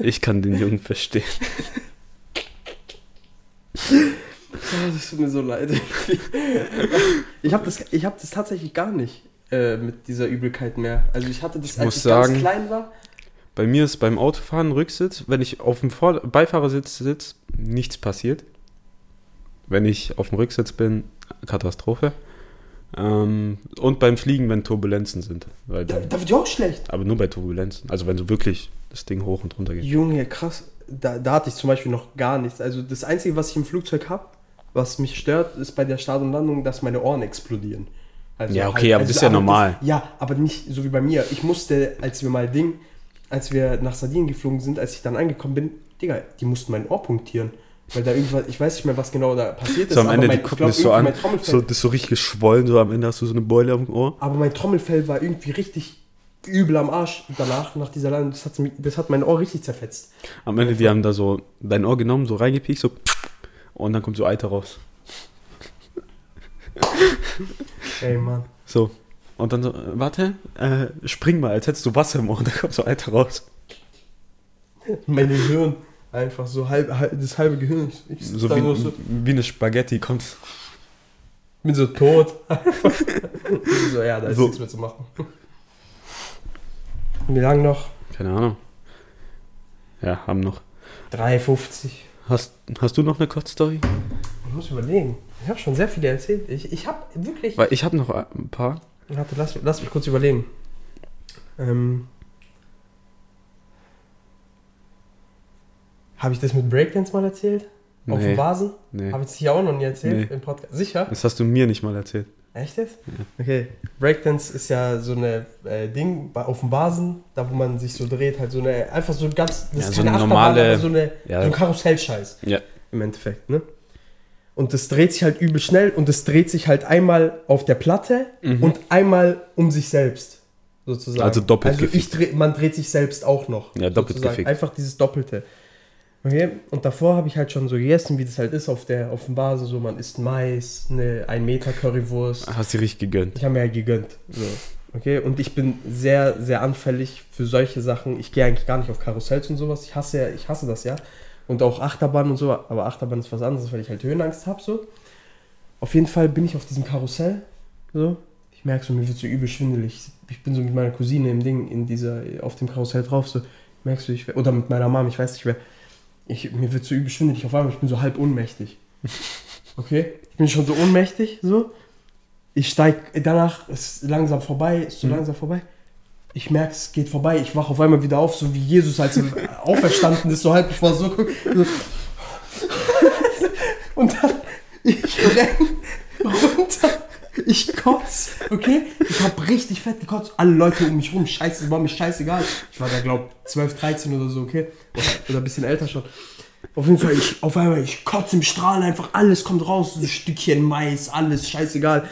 Ich kann den Jungen verstehen. Oh, das tut mir so leid. Ich habe das, ich hab das tatsächlich gar nicht äh, mit dieser Übelkeit mehr. Also ich hatte das, Ich als ich sagen- ganz klein war. Bei mir ist beim Autofahren Rücksitz, wenn ich auf dem Vor Beifahrersitz sitze, nichts passiert. Wenn ich auf dem Rücksitz bin, Katastrophe. Ähm, und beim Fliegen, wenn Turbulenzen sind. Weil Da, dann, da wird ja auch schlecht. aber nur bei Turbulenzen. Also wenn so wirklich das Ding hoch und runter geht. Junge, krass. Da, da hatte ich zum Beispiel noch gar nichts. Also das Einzige, was ich im Flugzeug habe, was mich stört, ist bei der Start und Landung, dass meine Ohren explodieren. Also Ja, okay, aber das ist ja normal. Das, ja, aber nicht so wie bei mir. Ich musste, als wir mal Ding, als wir nach Sardinien geflogen sind, als ich dann angekommen bin, Digga, die mussten mein Ohr punktieren. Weil da irgendwas, ich weiß nicht mehr, was genau da passiert ist. So am Ende, aber die mein, ich gucken das so an, so, das ist so richtig geschwollen, so am Ende hast du so eine Beule am Ohr. aber mein Trommelfell war irgendwie richtig übel am Arsch danach, nach dieser Landung. Das hat, das hat mein Ohr richtig zerfetzt. Am Ende, die haben da so dein Ohr genommen, so reingepiekt, so und dann kommt so Eiter raus. Ey, Mann. So. Und dann so, äh, warte, äh, spring mal, als hättest du Wasser im Ohr und dann kommt so Eiter raus. Mein Gehirn. Einfach so halb, halb das halbe Gehirn. Ich, So da wie, so, wie eine Spaghetti kommt. bin so tot. so, ja, da ist So. nichts mehr zu machen. Wie lange noch? Keine Ahnung. Ja, haben noch. 3,50. Hast, hast du noch eine Kurzstory? Ich muss überlegen. Ich habe schon sehr viele erzählt. Ich, ich habe wirklich. Weil ich habe noch ein paar. Warte, lass, lass mich kurz überlegen. Ähm. Habe ich das mit Breakdance mal erzählt? Auf Nee. dem Vasen? Nee. Habe ich das hier auch noch nie erzählt Nee. im Podcast? Sicher? Das hast du mir nicht mal erzählt. Echt jetzt? Okay. Breakdance ist ja so eine äh, Ding bei- auf dem Basen, da wo man sich so dreht, halt so eine, einfach so ganz, das Ja, ist so keine normale- so, eine, Ja. so ein Karussellscheiß Ja. im Endeffekt, ne? Und das dreht sich halt übel schnell und es dreht sich halt einmal auf der Platte Mhm. und einmal um sich selbst, sozusagen. Also doppelt Also gefickt. dreh, man dreht sich selbst auch noch. Ja, doppelt sozusagen. gefickt. Einfach dieses Doppelte. Okay, und davor habe ich halt schon so gegessen, wie das halt ist auf der auf dem Basen, so man isst Mais, eine 1 Meter Currywurst. Hast du richtig gegönnt. Ich habe mir ja gegönnt. So. Okay, und ich bin sehr, sehr anfällig für solche Sachen. Ich gehe eigentlich gar nicht auf Karussells und sowas. Ich hasse ja, ich hasse das ja. Und auch Achterbahn und so, aber Achterbahn ist was anderes, weil ich halt Höhenangst habe. So. Auf jeden Fall bin ich auf diesem Karussell. So. Ich merke so, mir wird so übel schwindelig. Ich bin so mit meiner Cousine im Ding, in dieser, auf dem Karussell drauf. So. Merkst du, ich, oder mit meiner Mom, ich weiß nicht wer. Ich, mir wird so übel schwindelig auf einmal, ich bin so halb ohnmächtig. Okay? Ich bin schon so ohnmächtig, so. Ich steig, danach ist langsam vorbei, ist so Mhm. langsam vorbei. Ich merke, es geht vorbei. Ich wache auf einmal wieder auf, so wie Jesus, als er auferstanden ist, so halb, ich war so, guck, so. Und dann, ich renn runter, ich kotz, okay? Ich hab richtig fett gekotzt. Alle Leute um mich rum, scheiße, war mir scheißegal. Ich war da, glaub, 12, 13 oder so, okay? Oder, ein bisschen älter schon. Auf jeden Fall, ich, auf einmal, ich kotze im Strahl einfach, alles kommt raus, so ein Stückchen Mais, alles, scheißegal.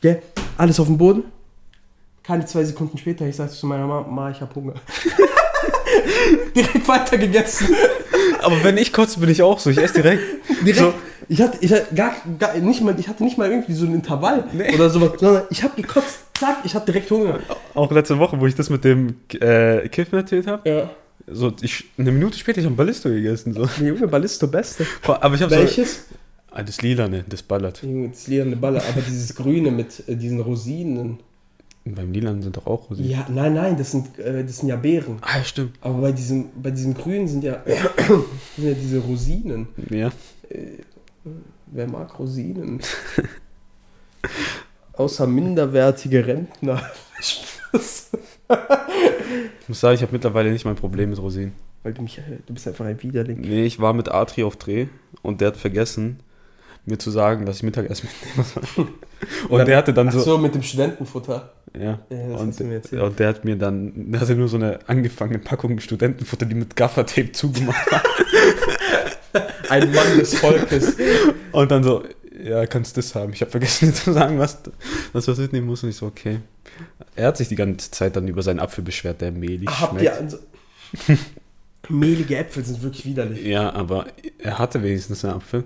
Gell? Alles auf dem Boden. Keine zwei Sekunden später, ich sagte zu meiner Mama, Ma, ich hab Hunger. direkt weiter gegessen. Aber wenn ich kotze, bin ich auch so. Ich esse direkt. Direkt. So. Ich hatte, ich hatte gar, gar nicht mal, ich hatte nicht mal irgendwie so ein Intervall Nee. oder sowas, sondern ich habe gekotzt, zack, ich hatte direkt Hunger. Auch letzte Woche, wo ich das mit dem äh, Kiffen erzählt habe. Ja. So, ich, eine Minute später, ich habe Ballisto gegessen. So. Der Junge Ballisto Beste. Aber ich habe so. Welches? Ah, das Lilane, das ballert. Junge, das lilane Baller, aber dieses Grüne mit äh, diesen Rosinen. Beim Lilan sind doch auch Rosinen. Ja, nein, nein, das sind, äh, das sind ja Beeren. Ah, stimmt. Aber bei diesem, bei diesem Grünen sind ja, sind ja diese Rosinen. Ja. Wer mag Rosinen? Außer minderwertige Rentner. Ich muss sagen, ich habe mittlerweile nicht mein Problem mit Rosinen. Weil du mich, äh, du bist einfach ein Widerling. Nee, ich war mit Atri auf Dreh und der hat vergessen, mir zu sagen, dass ich Mittagessen mitnehmen soll. Und der hatte dann Ach so. so, mit dem Studentenfutter. Ja. Ja, und, du und der hat mir dann, der hatte nur so eine angefangene Packung Studentenfutter, die mit Gaffertape zugemacht war. Ein Mann des Volkes. Und dann so, ja, kannst das haben. Ich habe vergessen dir zu sagen, was, was du mitnehmen musst. Und ich so, okay. Er hat sich die ganze Zeit dann über seinen Apfel beschwert, der mehlig Habt schmeckt. ihr also Mehlige Äpfel sind wirklich widerlich. Ja, aber er hatte wenigstens einen Apfel.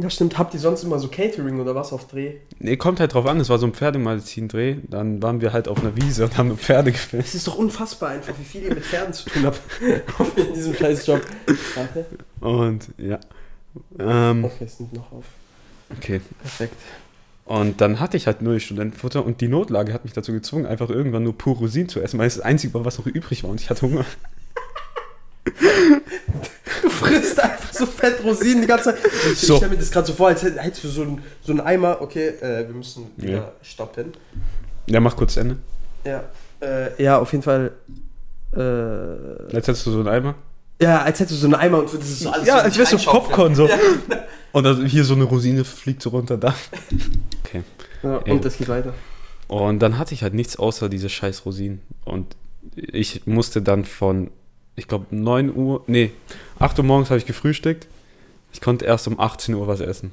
Das stimmt. Habt ihr sonst immer so Catering oder was auf Dreh? Nee, kommt halt drauf an, es war so ein Pferdemagazin-Dreh. Dann waren wir halt auf einer Wiese und haben Pferde gefilmt. Es ist doch unfassbar einfach, wie viel ihr mit Pferden zu tun habt. in diesem scheiß Job. Warte. Und ja. Ähm, Okay, es nimmt noch auf. okay. Perfekt. Und dann hatte ich halt nur Studentenfutter und die Notlage hat mich dazu gezwungen, einfach irgendwann nur pur Rosinen zu essen, weil es das Einzige war, was noch übrig war und ich hatte Hunger. Du frisst einfach so fett Rosinen die ganze Zeit. Ich, So. ich stelle mir das gerade so vor, als hätt- hättest du so einen so einen Eimer. Okay, äh, wir müssen wieder Ja. stoppen. Ja, mach kurz Ende. Ja. Äh, ja, auf jeden Fall. Äh, Jetzt hättest du so einen Eimer. ja, als hättest du so einen Eimer und würdest es so alles Ja, so als wärst du reinschaufeln. Popcorn so. Und dann hier so eine Rosine fliegt so runter da. Okay. Ja, Ja. und das geht weiter. Und dann hatte ich halt nichts außer diese scheiß Rosinen. Und ich musste dann von, ich glaube, 9 Uhr, nee, 8 Uhr morgens habe ich gefrühstückt. Ich konnte erst um 18 Uhr was essen.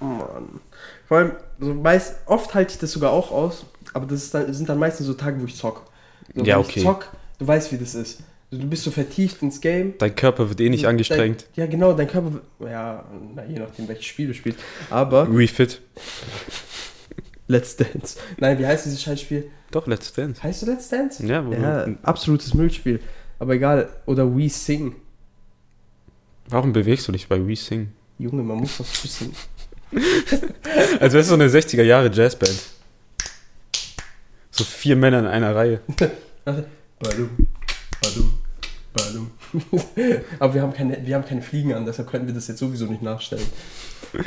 Oh Mann. Vor allem, so meist, oft halte ich das sogar auch aus, aber das ist dann, sind dann meistens so Tage, wo ich zock. So, Ja, okay. Ich zock, du weißt, wie das ist. Du bist so vertieft ins Game. Dein Körper wird eh nicht angestrengt. Dein, ja, genau, dein Körper. Ja, na, je nachdem, welches Spiel du spielst. Aber Refit. Let's Dance. Nein, wie heißt dieses Scheißspiel? Doch, Let's Dance. Heißt du Let's Dance? Ja, wo Ja, absolutes Müllspiel. Aber egal. Oder We Sing. warum bewegst du dich bei We Sing? Junge, man muss was wissen. Als wärst du so eine 60er Jahre Jazzband. So vier Männer in einer Reihe. Badum, badum, badum. Aber wir haben, keine, wir haben keine Fliegen an, deshalb können wir das jetzt sowieso nicht nachstellen.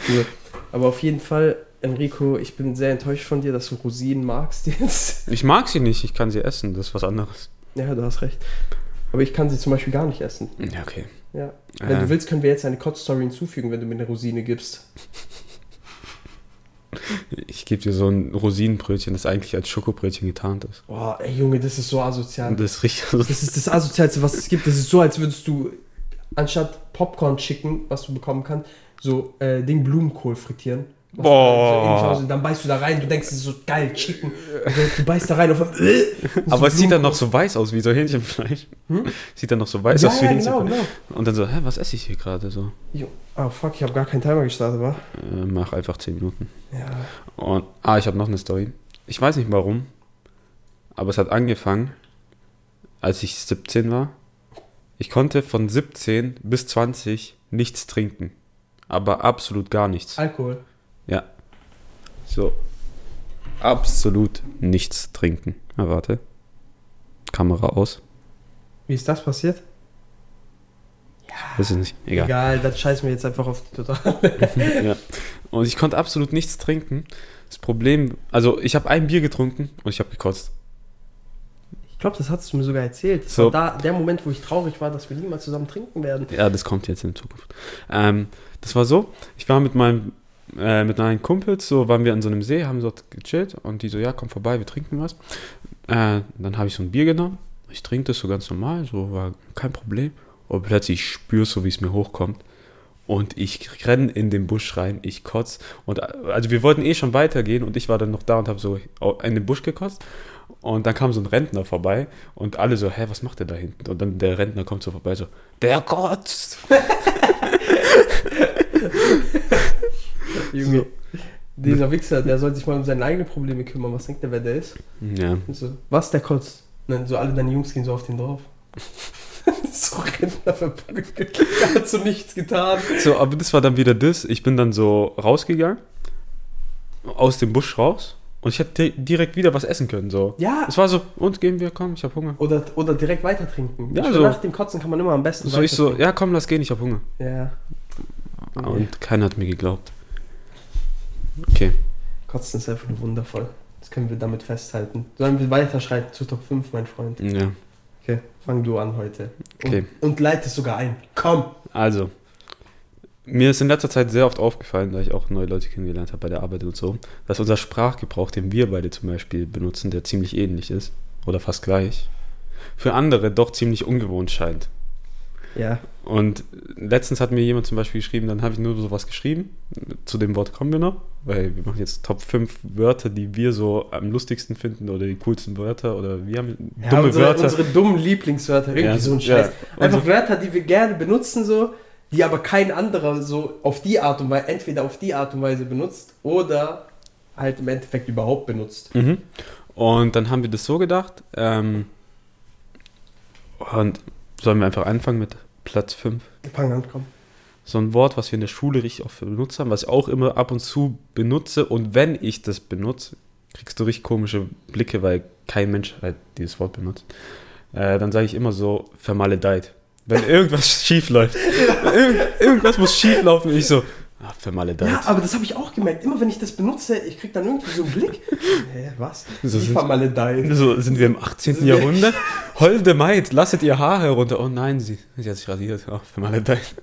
Nur- Aber auf jeden Fall, Enrico, ich bin sehr enttäuscht von dir, dass du Rosinen magst jetzt. Ich mag sie nicht, ich kann sie essen, das ist was anderes. Ja, du hast recht. Aber ich kann sie zum Beispiel gar nicht essen. Ja, okay. Ja. Wenn Äh. du willst, können wir jetzt eine Kotz-Story hinzufügen, wenn du mir eine Rosine gibst. Ich gebe dir so ein Rosinenbrötchen, das eigentlich als Schokobrötchen getarnt ist. Boah, ey Junge, das ist so asozial. Das riecht Das ist das Asozialste, was es gibt. Das ist so, als würdest du anstatt Popcorn chicken, was du bekommen kannst, so äh, Ding Blumenkohl frittieren. Boah. Aussieht. dann beißt du da rein, du denkst, das ist so geil, Chicken. Und dann- du beißt da rein auf einmal, äh, Aber es sieht dann noch so weiß aus wie so Hähnchenfleisch. Hm? Sieht dann noch so weiß Ja, aus wie ja, genau, Hähnchenfleisch. genau. Und dann so, hä, was esse ich hier gerade so? Jo. Oh fuck, ich habe gar keinen Timer gestartet, wa? Äh, mach einfach 10 Minuten. Ja. Und, ah, ich habe noch eine Story. Ich weiß nicht warum, aber es hat angefangen, als ich 17 war. Ich konnte von 17 bis 20 nichts trinken. Aber absolut gar nichts. Alkohol. Ja. So. Absolut nichts trinken. Na, warte. Kamera aus. Wie ist das passiert? Weiß ich nicht. Egal. Egal, dann scheißen wir jetzt einfach auf die Totale. ja. Und ich konnte absolut nichts trinken. Das Problem, also ich habe ein Bier getrunken und ich habe gekotzt. Ich glaube, das hattest du mir sogar erzählt. Das So. war da der Moment, wo ich traurig war, dass wir niemals zusammen trinken werden. Ja, das kommt jetzt in Zukunft. Ähm, das war so, ich war mit meinem äh, mit meinen Kumpels, so waren wir an so einem See, haben dort gechillt und die so, ja, komm vorbei, wir trinken was. Äh, dann habe ich so ein Bier genommen, ich trinke das so ganz normal, so war kein Problem. Und plötzlich ich spüre so, wie es mir hochkommt. Und ich renne in den Busch rein, ich kotz. Und äh, also wir wollten eh schon weitergehen und ich war dann noch da und habe so in den Busch gekotzt. Und dann kam so ein Rentner vorbei und alle so, hä, was macht der da hinten? Und dann der Rentner kommt so vorbei, so, der kotzt. Junge. Dieser Wichser, der soll sich mal um seine eigenen Probleme kümmern. Was denkt der, wer der ist? Ja. So, was, der kotzt? Und dann so alle deine Jungs gehen so auf den drauf. so Rentner verprügelt. Er hat so nichts getan. So, aber das war dann wieder das. Ich bin dann so rausgegangen, aus dem Busch raus und ich hätte di- direkt wieder was essen können. So. Ja. Es war so, und gehen wir, komm, ich hab Hunger. Oder, oder direkt weiter trinken. Ja, so. Nach dem Kotzen kann man immer am besten So ich so, ja komm, lass gehen, ich hab Hunger. Ja. Nee. Und keiner hat mir geglaubt. Okay. Kotzen ist einfach nur wundervoll. Das können wir damit festhalten. Sollen wir weiterschreiten zu Top 5, mein Freund? Ja. Okay, fang du an heute. Und, Okay. und leite es sogar ein. Komm! Also, mir ist in letzter Zeit sehr oft aufgefallen, da ich auch neue Leute kennengelernt habe bei der Arbeit und so, dass unser Sprachgebrauch, den wir beide zum Beispiel benutzen, der ziemlich ähnlich ist oder fast gleich, für andere doch ziemlich ungewohnt scheint. Ja. Und letztens hat mir jemand zum Beispiel geschrieben, dann habe ich nur sowas geschrieben. Zu dem Wort kommen wir noch, weil wir machen jetzt Top 5 Wörter, die wir so am lustigsten finden oder die coolsten Wörter oder wir haben ja dumme unsere, Wörter. unsere dummen Lieblingswörter. Irgendwie Ja, so ein ja. Scheiß. Einfach Und- Wörter, die wir gerne benutzen, so, die aber kein anderer so auf die Art und Weise, entweder auf die Art und Weise benutzt oder halt im Endeffekt überhaupt benutzt. Mhm. Und dann haben wir das so gedacht. Ähm, und sollen wir einfach anfangen mit Platz 5? Fang an, komm. So ein Wort, was wir in der Schule richtig oft benutzt haben, was ich auch immer ab und zu benutze. Und wenn ich das benutze, kriegst du richtig komische Blicke, weil kein Mensch halt dieses Wort benutzt. Äh, dann sage ich immer so vermaledeit. Wenn irgendwas schief läuft. Irgend, irgendwas muss schief laufen. Ich so, ah, vermaledeit. Ja, aber das habe ich auch gemerkt. Immer wenn ich das benutze, ich krieg dann irgendwie so einen Blick. Hä, was? So Wie sind- vermaledeit. So sind wir im 18. Sind wir- Jahrhundert. Holde Maid, lasset ihr Haar herunter. Oh nein, sie, sie hat sich rasiert. Oh, vermaledeit.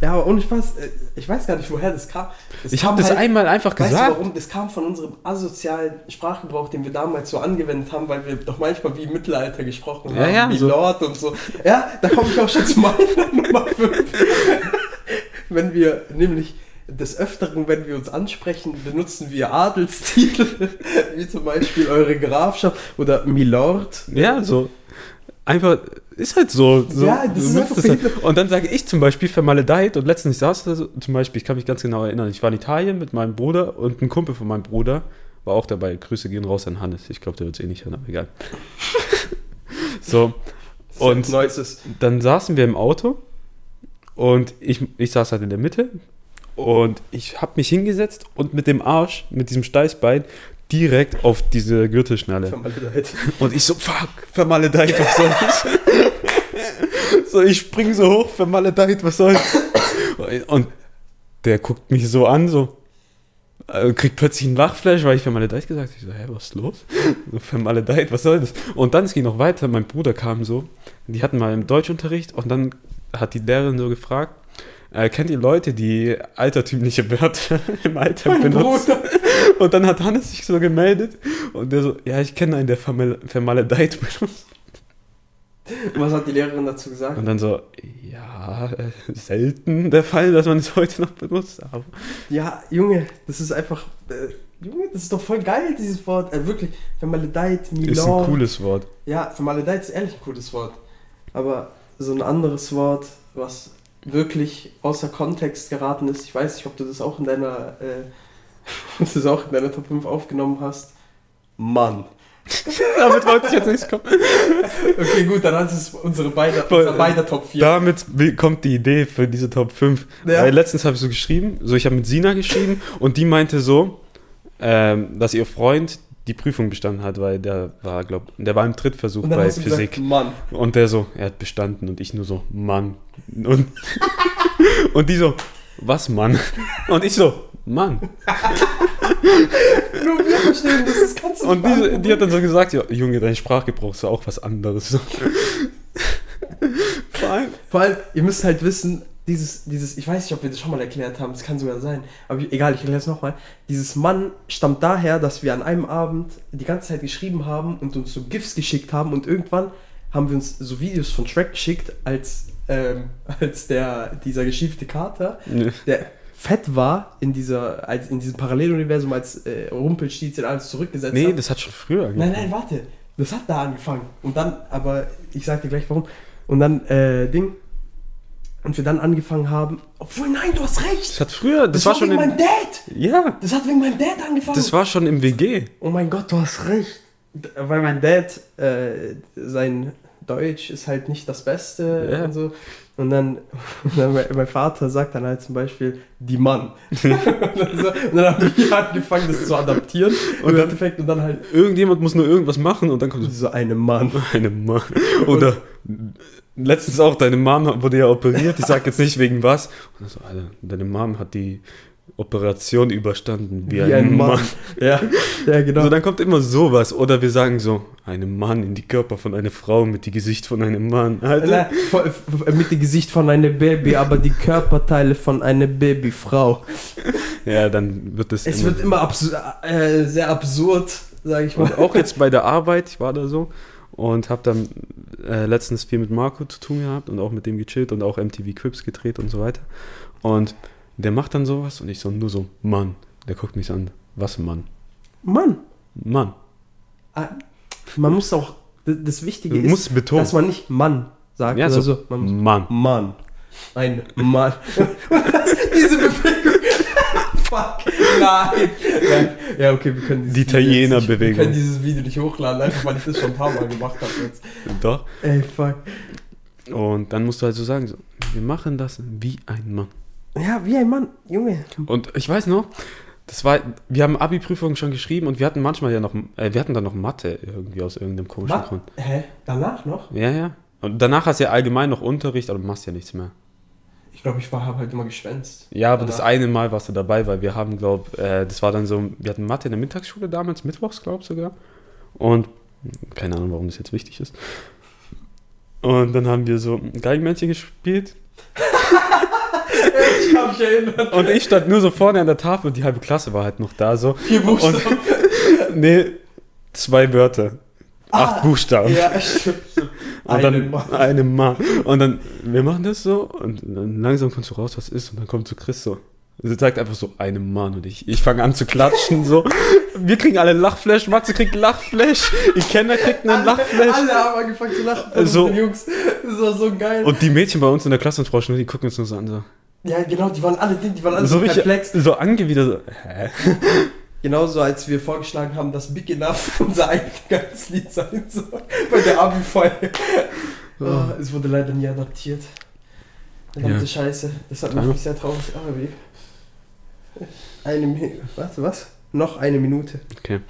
Ja, aber ohne Spaß, äh, ich weiß gar nicht, woher das kam. Das Ich habe das halt- einmal einfach Weißt gesagt. du warum? Das kam von unserem asozialen Sprachgebrauch, den wir damals so angewendet haben, weil wir doch manchmal wie im Mittelalter gesprochen haben, Ja, ja, wie so. Lord und so. Ja, da komme ich auch schon zu meiner Nummer 5. wenn wir nämlich des Öfteren, wenn wir uns ansprechen, benutzen wir Adelstitel, wie zum Beispiel eure Grafschaft oder Milord. Ja, so. Einfach, ist halt so. so Ja, das ist einfach das halt. Und dann sage ich zum Beispiel vermaledeit und letztens saß da so, zum Beispiel, ich kann mich ganz genau erinnern, ich war in Italien mit meinem Bruder und ein Kumpel von meinem Bruder war auch dabei. Grüße gehen raus an Hannes. Ich glaube, der wird es eh nicht hören, aber egal. so. Und dann saßen wir im Auto und ich, ich saß halt in der Mitte und ich habe mich hingesetzt und mit dem Arsch, mit diesem Steißbein, direkt auf diese Gürtelschnalle. vermaledeit. Und ich so, fuck, vermaledeit, was soll ich? so, ich spring so hoch, vermaledeit, was soll ich? Und der guckt mich so an, so, äh, kriegt plötzlich einen Lachflash, weil ich vermaledeit gesagt habe. Ich so, hä, was ist los? So, vermaledeit, was soll das? Und dann, es ging noch weiter, mein Bruder kam so, die hatten mal im Deutschunterricht und dann hat die Lehrerin so gefragt, äh, kennt ihr Leute, die altertümliche Wörter im Alltag Mein benutzen? Bruder. Und dann hat Hannes sich so gemeldet und der so, ja, ich kenne einen, der vermal vermaledeit benutzt. Was hat die Lehrerin dazu gesagt? Und dann so, ja, äh, selten der Fall, dass man es heute noch benutzt. Aber Ja, Junge, das ist einfach. Äh, Junge, das ist doch voll geil, dieses Wort. Äh, wirklich, vermaledeit, Milord. ist ein cooles Wort. Ja, vermaledeit ist ehrlich ein cooles Wort. Aber so ein anderes Wort, was wirklich außer Kontext geraten ist, ich weiß nicht, ob du das auch in deiner, äh, ob du das auch in deiner Top 5 aufgenommen hast. Mann. Damit wollte ich jetzt nichts kommen. Okay, gut, dann hat es unsere beide, unser beider Top 4. Damit kommt die Idee für diese Top 5. Ja. Weil letztens habe ich so geschrieben, so ich habe mit Sina geschrieben und die meinte so, ähm, dass ihr Freund die Prüfung bestanden hat, weil der war, glaub, der war im dann bei Physik. gesagt, Mann. Und der so, er hat bestanden und ich nur so, Mann. Und, und die so, was Mann? Und ich so, Mann. Nur wir verstehen das, das kannst du Und die, die hat dann so gesagt, ja, Junge, dein Sprachgebrauch ist auch was anderes. Vor allem, Vor allem, ihr müsst halt wissen, dieses, dieses, ich weiß nicht, ob wir das schon mal erklärt haben, das kann sogar sein, aber egal, ich erkläre es nochmal. Dieses Mann stammt daher, dass wir an einem Abend die ganze Zeit geschrieben haben und uns so GIFs geschickt haben und irgendwann haben wir uns so Videos von Shrek geschickt, als, ähm, als der, dieser geschiefte Kater, ne, der fett war in dieser, als in diesem Paralleluniversum, als äh, Rumpelstilzchen alles zurückgesetzt nee, hat. das hat schon früher Nein, angefangen. nein, warte. Das hat da angefangen. Und dann, aber ich sag dir gleich warum. Und dann, äh, Ding. Und wir dann angefangen haben. Obwohl, nein, du hast recht. Das hat früher, das, Das, war schon wegen im, meinem Dad. ja, Das hat wegen meinem Dad angefangen. das war schon im WG. oh mein Gott, du hast recht. Weil mein Dad, äh, sein Deutsch ist halt nicht das Beste Ja. und so. Und dann, und dann mein, mein Vater sagt dann halt zum Beispiel, die Mann. und, dann so, dann haben wir angefangen, das zu adaptieren. Und im dann- Endeffekt, und dann halt Irgendjemand muss nur irgendwas machen und dann kommt so, so eine Mann. eine Mann. Oder letztens auch, deine Mom wurde ja operiert. Ich sag jetzt nicht wegen was. Und so, Alter, deine Mom hat die Operation überstanden wie, ein, Mann. Ja, ja, genau. So, dann kommt immer sowas. Oder wir sagen so, einem Mann in die Körper von einer Frau mit dem Gesicht von einem Mann. Alter. Mit dem Gesicht von einem Baby, aber die Körperteile von einer Babyfrau. Ja, dann wird es Es immer. wird immer absu äh, sehr absurd, sag ich mal. Und auch jetzt bei der Arbeit, ich war da so und habe dann äh, letztens viel mit Marco zu tun gehabt und auch mit dem gechillt und auch MTV Quips gedreht und so weiter. Und der macht dann sowas und ich so nur so, Mann. Der guckt mich an. Was Mann? Mann, Mann. ah, man muss auch, das Wichtige Du ist, betonen. dass man nicht Mann sagt Ja, oder so, so. Man muss Mann. Mann. Ein Mann. Diese Bewegung. Fuck. Nein. Ja, ja, okay, wir können dieses Die nicht- Italiener-Bewegung. Wir können dieses Video nicht hochladen, einfach weil ich das schon ein paar Mal gemacht habe jetzt. Doch. Ey, fuck. Und dann musst du halt so sagen, so, wir machen das wie ein Mann. Ja, wie ein Mann, Junge. Und ich weiß noch, das war, wir haben Abi-Prüfungen schon geschrieben und wir hatten manchmal ja noch, äh, wir hatten dann noch Mathe irgendwie aus irgendeinem komischen Was? Grund. Hä? Danach noch? Ja, ja. Und danach hast du ja allgemein noch Unterricht, aber du machst ja nichts mehr. Ich glaube, ich war hab halt immer geschwänzt. Ja, aber das Danach. eine Mal warst du dabei, weil wir haben, glaub, äh, das war dann so, wir hatten Mathe in der Mittagsschule damals, mittwochs, glaub sogar. Und keine Ahnung, warum das jetzt wichtig ist. Und dann haben wir so Geigenmännchen gespielt. Ich kann mich erinnern. Und ich stand nur so vorne an der Tafel und die halbe Klasse war halt noch da so. Vier Buchstaben. Nee, zwei Wörter. Acht Buchstaben. Ja, stimmt. stimmt. Und dann Mann. eine Mann. Und dann, wir machen das so und dann langsam kommst du raus, was ist. Und dann kommt so Chris so. Sie sagt einfach so, eine Mann und ich, ich fange an zu klatschen so. Wir kriegen alle Lachflash, Matze kriegt Lachflash, ich Kenner kriegt einen Lachflash. Alle haben angefangen zu lachen So. den Jungs. Das war so geil. Und die Mädchen bei uns in der Klasse und Frau Schnur, die gucken uns nur so an, so, ja, genau, die waren alle, die waren alle so so perplex. so angewidert, so, hä? Genauso als wir vorgeschlagen haben, dass Big Enough unser eigenes Lied sein soll. Bei der Abi-Folge. Oh, es wurde leider nie adaptiert. Verdammte Ja. Scheiße. Das hat macht Ja. mich sehr traurig. Aber wie? Eine Minute. Was? Was? Noch eine Minute. Okay.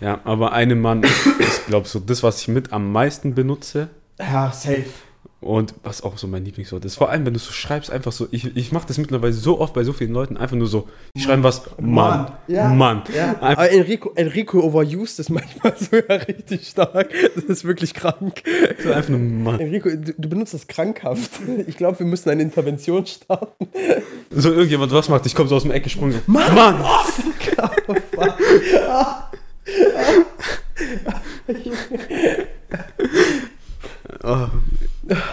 Ja, aber eine Mann ist, glaube so das, was ich mit am meisten benutze. Ja, safe. Und was auch so mein Lieblingswort ist. Vor allem, wenn du so schreibst, einfach so, ich, ich mache das mittlerweile so oft bei so vielen Leuten, einfach nur so, die schreiben was, Mann, Ja. Mann. Ja, Einfach- aber Enrico, Enrico overused ist manchmal sogar richtig stark. Das ist wirklich krank. So einfach nur Mann. Enrico, du, du benutzt das krankhaft. Ich glaube, wir müssen eine Intervention starten. So irgendjemand was macht, ich komme so aus dem Eck gesprungen. Mann! Mann! Oh,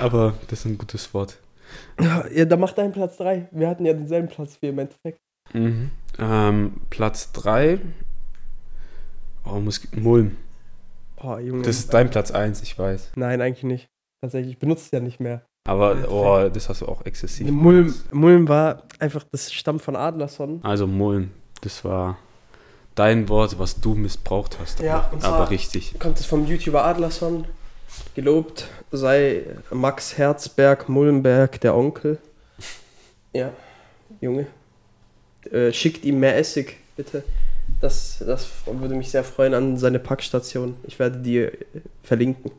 aber das ist ein gutes Wort. Ja, da macht dein Platz 3. Wir hatten ja denselben Platz wie im Endeffekt. Mhm. Ähm, Platz 3. Oh, muss, Mulm. Oh, Junge. Das ist dein Platz 1, ich weiß. Nein, eigentlich nicht. Tatsächlich, ich benutze es ja nicht mehr. Aber, oh, das hast du auch exzessiv. Mulm, Mulm war einfach, das stammt von Adlerson. Also Mulm, das war dein Wort, was du missbraucht hast. Ja, aber, und zwar- aber richtig. Kommt es vom YouTuber Adlerson. Gelobt sei Max Herzberg Mulmberg, der Onkel. Ja, Junge. Äh, schickt ihm mehr Essig, bitte. Das, das würde mich sehr freuen an seine Packstation. Ich werde die äh, verlinken.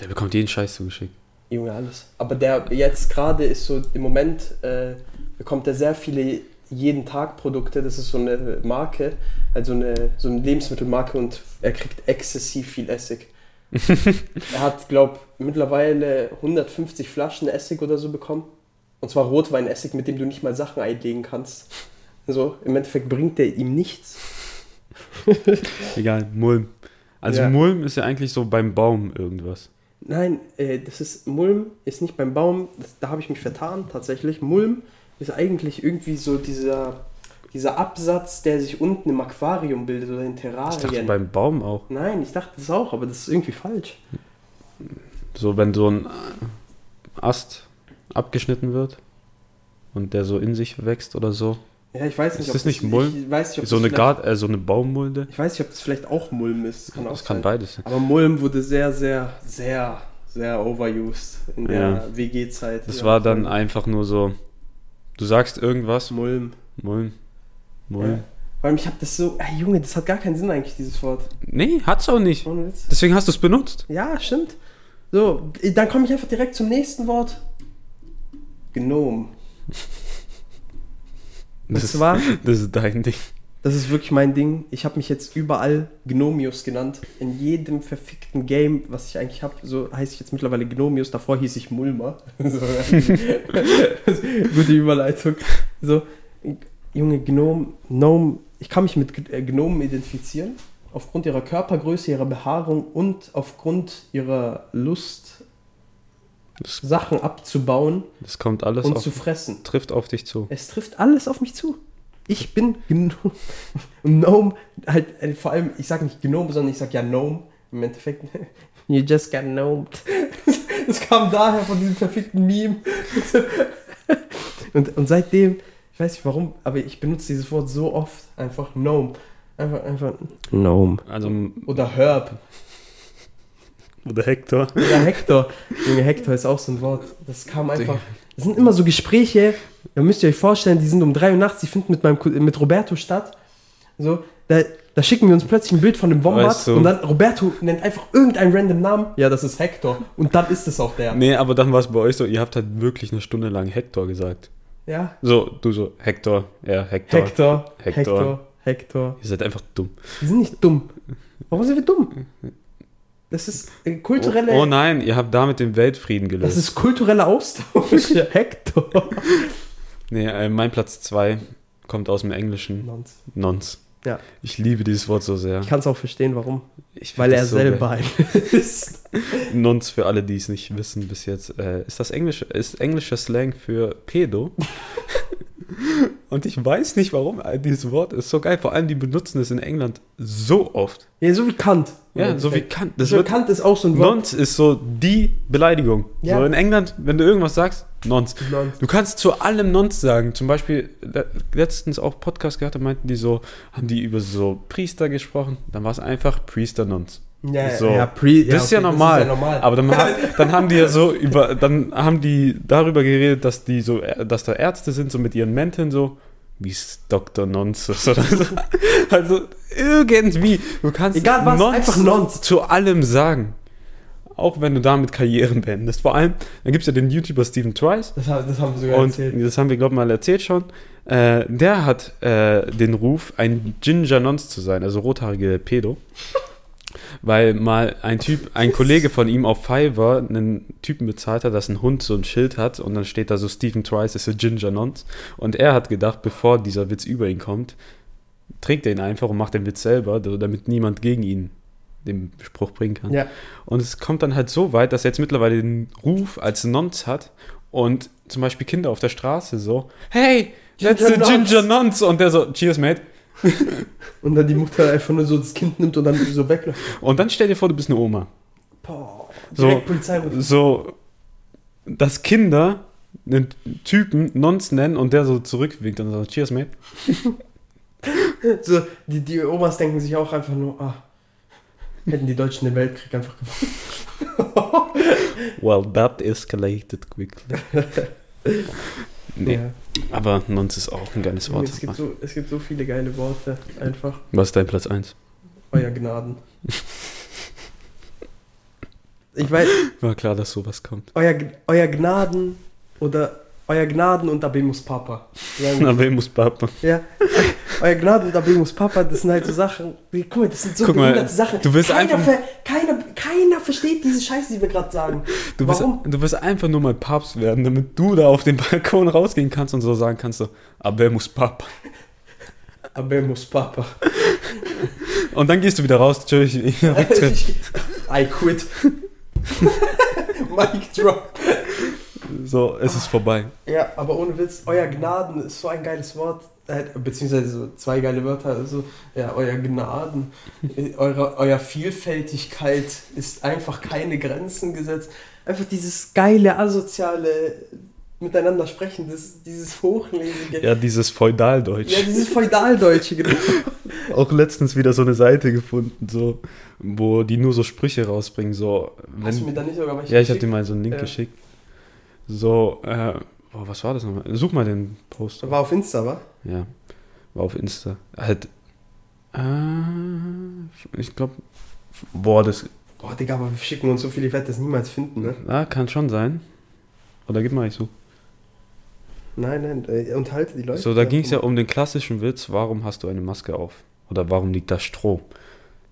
Der bekommt jeden Scheiß zugeschickt. Junge, alles. Aber der jetzt gerade ist so, im Moment äh, bekommt er sehr viele jeden Tag Produkte. Das ist so eine Marke, also eine, so eine Lebensmittelmarke und er kriegt exzessiv viel Essig. er hat, glaube mittlerweile 150 Flaschen Essig oder so bekommen. Und zwar Rotweinessig, mit dem du nicht mal Sachen einlegen kannst. So, im Endeffekt bringt der ihm nichts. Egal, Mulm. Also Ja. Mulm ist ja eigentlich so beim Baum irgendwas. Nein, äh, das ist Mulm, ist nicht beim Baum, das, da habe ich mich vertan tatsächlich. Mulm ist eigentlich irgendwie so dieser, dieser Absatz, der sich unten im Aquarium bildet oder in Ich dachte Terrarien. beim Baum auch. Nein, ich dachte das auch, aber das ist irgendwie falsch. So, wenn so ein Ast abgeschnitten wird und der so in sich wächst oder so. Ja, ich weiß nicht, Ist das nicht Ich Mulm? weiß nicht, ob So das eine, Gart, äh, so eine Baummulde. Ich weiß nicht, ob das vielleicht auch Mulm ist. Das kann auch Das kann beides sein. Aber Mulm wurde sehr, sehr, sehr, sehr overused in der Ja. WG-Zeit. Das war dann einfach nur so, du sagst irgendwas, Mulm. Mulm, Mulm. Ja. Vor allem, ich habe das so, ey, Junge, das hat gar keinen Sinn eigentlich, dieses Wort. Nee, hat's auch nicht. Ohne Witz. Deswegen hast du es benutzt. Ja, stimmt. So, dann komme ich einfach direkt zum nächsten Wort. Gnome. Das, Und ist, zwar, das ist dein Ding. das ist wirklich mein Ding. Ich habe mich jetzt überall Gnomius genannt. In jedem verfickten Game, was ich eigentlich habe, so heiße ich jetzt mittlerweile Gnomius. Davor hieß ich Mulmer. So, Gute Überleitung. So, Junge, Gnome, Gnome. Ich kann mich mit äh, Gnomen identifizieren. Aufgrund ihrer Körpergröße, ihrer Behaarung und aufgrund ihrer Lust, Das, Sachen abzubauen das kommt alles und auf, zu fressen. trifft auf dich zu. Es trifft alles auf mich zu. Ich bin Gnome. Und Gnome, halt, äh, vor allem, ich sage nicht Gnome, sondern ich sage ja Gnome. Im Endeffekt, you just got gnomed. Das kam daher von diesem verfickten Meme. Und, und seitdem, weiß nicht warum, aber ich benutze dieses Wort so oft. Einfach Gnome. Einfach, einfach Gnome. Also, Oder Herb. oder Hector. Oder Hector. Junge, Hector ist auch so ein Wort. Das kam einfach. Das sind immer so Gespräche, da müsst ihr euch vorstellen, die sind um 3 Uhr nachts, die finden mit, meinem, mit Roberto statt. So, Da, da schicken wir uns plötzlich ein Bild von dem Wombat Weißt du- und dann Roberto nennt einfach irgendeinen random Namen. Ja, das ist Hector. Und dann ist es auch der. Nee, aber dann war es bei euch so, ihr habt halt wirklich eine Stunde lang Hector gesagt. Ja. So, du so, Hector, ja, Hector. Hector, Hector. Hector, Hector. Ihr seid einfach dumm. Wir sind nicht dumm. Warum sind wir dumm? Das ist kulturelle. Oh, oh nein, ihr habt damit den Weltfrieden das gelöst. ist kultureller Austausch. Hector. nee, äh, mein Platz 2 kommt aus dem Englischen. Nons. Nons. Ja. Ich liebe dieses Wort so sehr. Ich kann es auch verstehen, warum. Weil er so selber ein ist. Nons, für alle, die es nicht wissen bis jetzt, äh, ist das Englische, ist englischer Slang für Pedo. Und ich weiß nicht warum, dieses Wort ist so geil. Vor allem, die benutzen es in England so oft. Ja, so wie Kant. Ja, so wie Kant. Das so wird, Kant ist auch so ein Wort. Nons ist so die Beleidigung. Ja. So in England, wenn du irgendwas sagst, Nons. Nons. Du kannst zu allem Nons sagen. Zum Beispiel le- letztens auch Podcast gehört, da meinten die so, haben die über so Priester gesprochen. Dann war es einfach Priester Nons. Ja, So. ja, pre, Das ist ja normal. Aber dann, dann haben die ja so über, dann haben die darüber geredet, dass die so, äh, dass da Ärzte sind, so mit ihren Mänteln so, wie ist Dr. Nonsus oder so. Also irgendwie, du kannst Egal was, einfach Nons. zu allem sagen. Auch wenn du damit Karrieren beendest. Vor allem, dann gibt es ja den YouTuber Stephen Trice. Das, haben- das haben wir sogar Und erzählt. das haben wir, glaube ich, mal erzählt schon. Äh, der hat äh, den Ruf, ein Ginger Nonce zu sein, also rothaarige Pedo. Weil mal ein Typ, ein Kollege von ihm auf Fiverr einen Typen bezahlt hat, dass ein Hund so ein Schild hat und dann steht da so Stephen Trice ist a Ginger Nonce. Und er hat gedacht, bevor dieser Witz über ihn kommt, trägt er ihn einfach und macht den Witz selber, damit niemand gegen ihn den Spruch bringen kann. Ja. Und es kommt dann halt so weit, dass er jetzt mittlerweile den Ruf als Nonce hat und zum Beispiel Kinder auf der Straße so, hey, that's a Nonce." Ginger Nonce. Und der so, cheers, mate. Und dann die Mutter einfach nur so das Kind nimmt und dann so wegläuft. Und dann stell dir vor, du bist eine Oma. Boah, So. So, dass Kinder einen Typen Nonce nennen und der so zurückwinkt und so, cheers, mate. So, die, die Omas denken sich auch einfach nur, ah, hätten die Deutschen den Weltkrieg einfach gewonnen. Well, that escalated quickly. nee, Ja. Aber Nonce ist auch ein geiles Wort. Es, gibt so, es gibt so viele geile Worte, einfach. Was ist dein Platz 1? Euer Gnaden. Ich weiß, War klar, dass sowas kommt. euer, euer Gnaden oder euer Gnaden und Abemus Papa. Muss Papa. Ja, euer Gnaden und Abemus Papa, das sind halt so Sachen. Guck mal, das sind so Guck mal, Sachen. du willst keiner, einfach- keiner versteht diese Scheiße, die wir gerade sagen. Du wirst, Warum? du wirst einfach nur mal Papst werden, damit du da auf den Balkon rausgehen kannst und so sagen kannst, so, aber muss Papa. Abemus Papa. Und dann gehst du wieder raus, ich- Rücktritt. Ich- I quit. Mic drop. So, es ist vorbei. Ja, aber ohne Witz, euer Gnaden ist so ein geiles Wort. Äh, Beziehungsweise so zwei geile Wörter. Also, ja, euer Gnaden. eure, euer Vielfältigkeit ist einfach keine Grenzen gesetzt. Einfach dieses geile, asoziale Miteinander sprechen, das, dieses Hochlesige. Ja, dieses Feudaldeutsch. Ja, dieses Feudaldeutsche, genau. Auch letztens wieder so eine Seite gefunden, so, wo die nur so Sprüche rausbringen, so. Hast du mir Wenn, da nicht sogar was ja, ich habe geschickt? dir mal so einen Link Ja. geschickt. So, äh, boah, was war das nochmal? Such mal den Post. War auf Insta, wa? Ja, war auf Insta. Halt, äh, ich glaube, boah, das, Boah, Digga, aber wir schicken uns so viel, ich werde das niemals finden, ne? ah, kann schon sein. Oder gib mal, ich such. Nein, nein, äh, unterhalte die Leute. So, da ging es ja um den klassischen Witz, warum hast du eine Maske auf? Oder warum liegt da Stroh?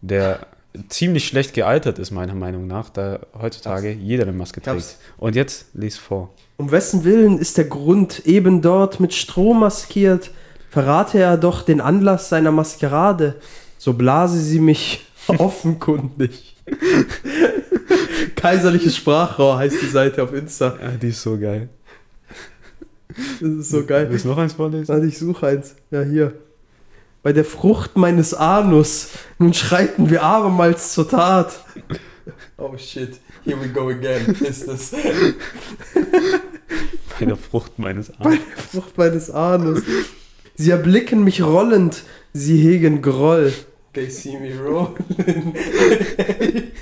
Der ziemlich schlecht gealtert ist, meiner Meinung nach, da heutzutage jeder eine Maske trägt. Hab's. Und jetzt lies vor. Um wessen Willen ist der Grund eben dort mit Stroh maskiert? Verrate er doch den Anlass seiner Maskerade, so blase sie mich offenkundig. Kaiserliches Sprachrohr heißt die Seite auf Insta. Ja, die ist so geil. Das ist so geil. Willst du noch eins vorlesen? Warte, ich suche eins. Ja, hier. Bei der Frucht meines Anus, nun schreiten wir abermals zur Tat. Oh shit, here we go again. Ist das Bei der Frucht meines bei Arms. der Frucht meines Anus? Sie erblicken mich rollend, sie hegen Groll. They see me rolling.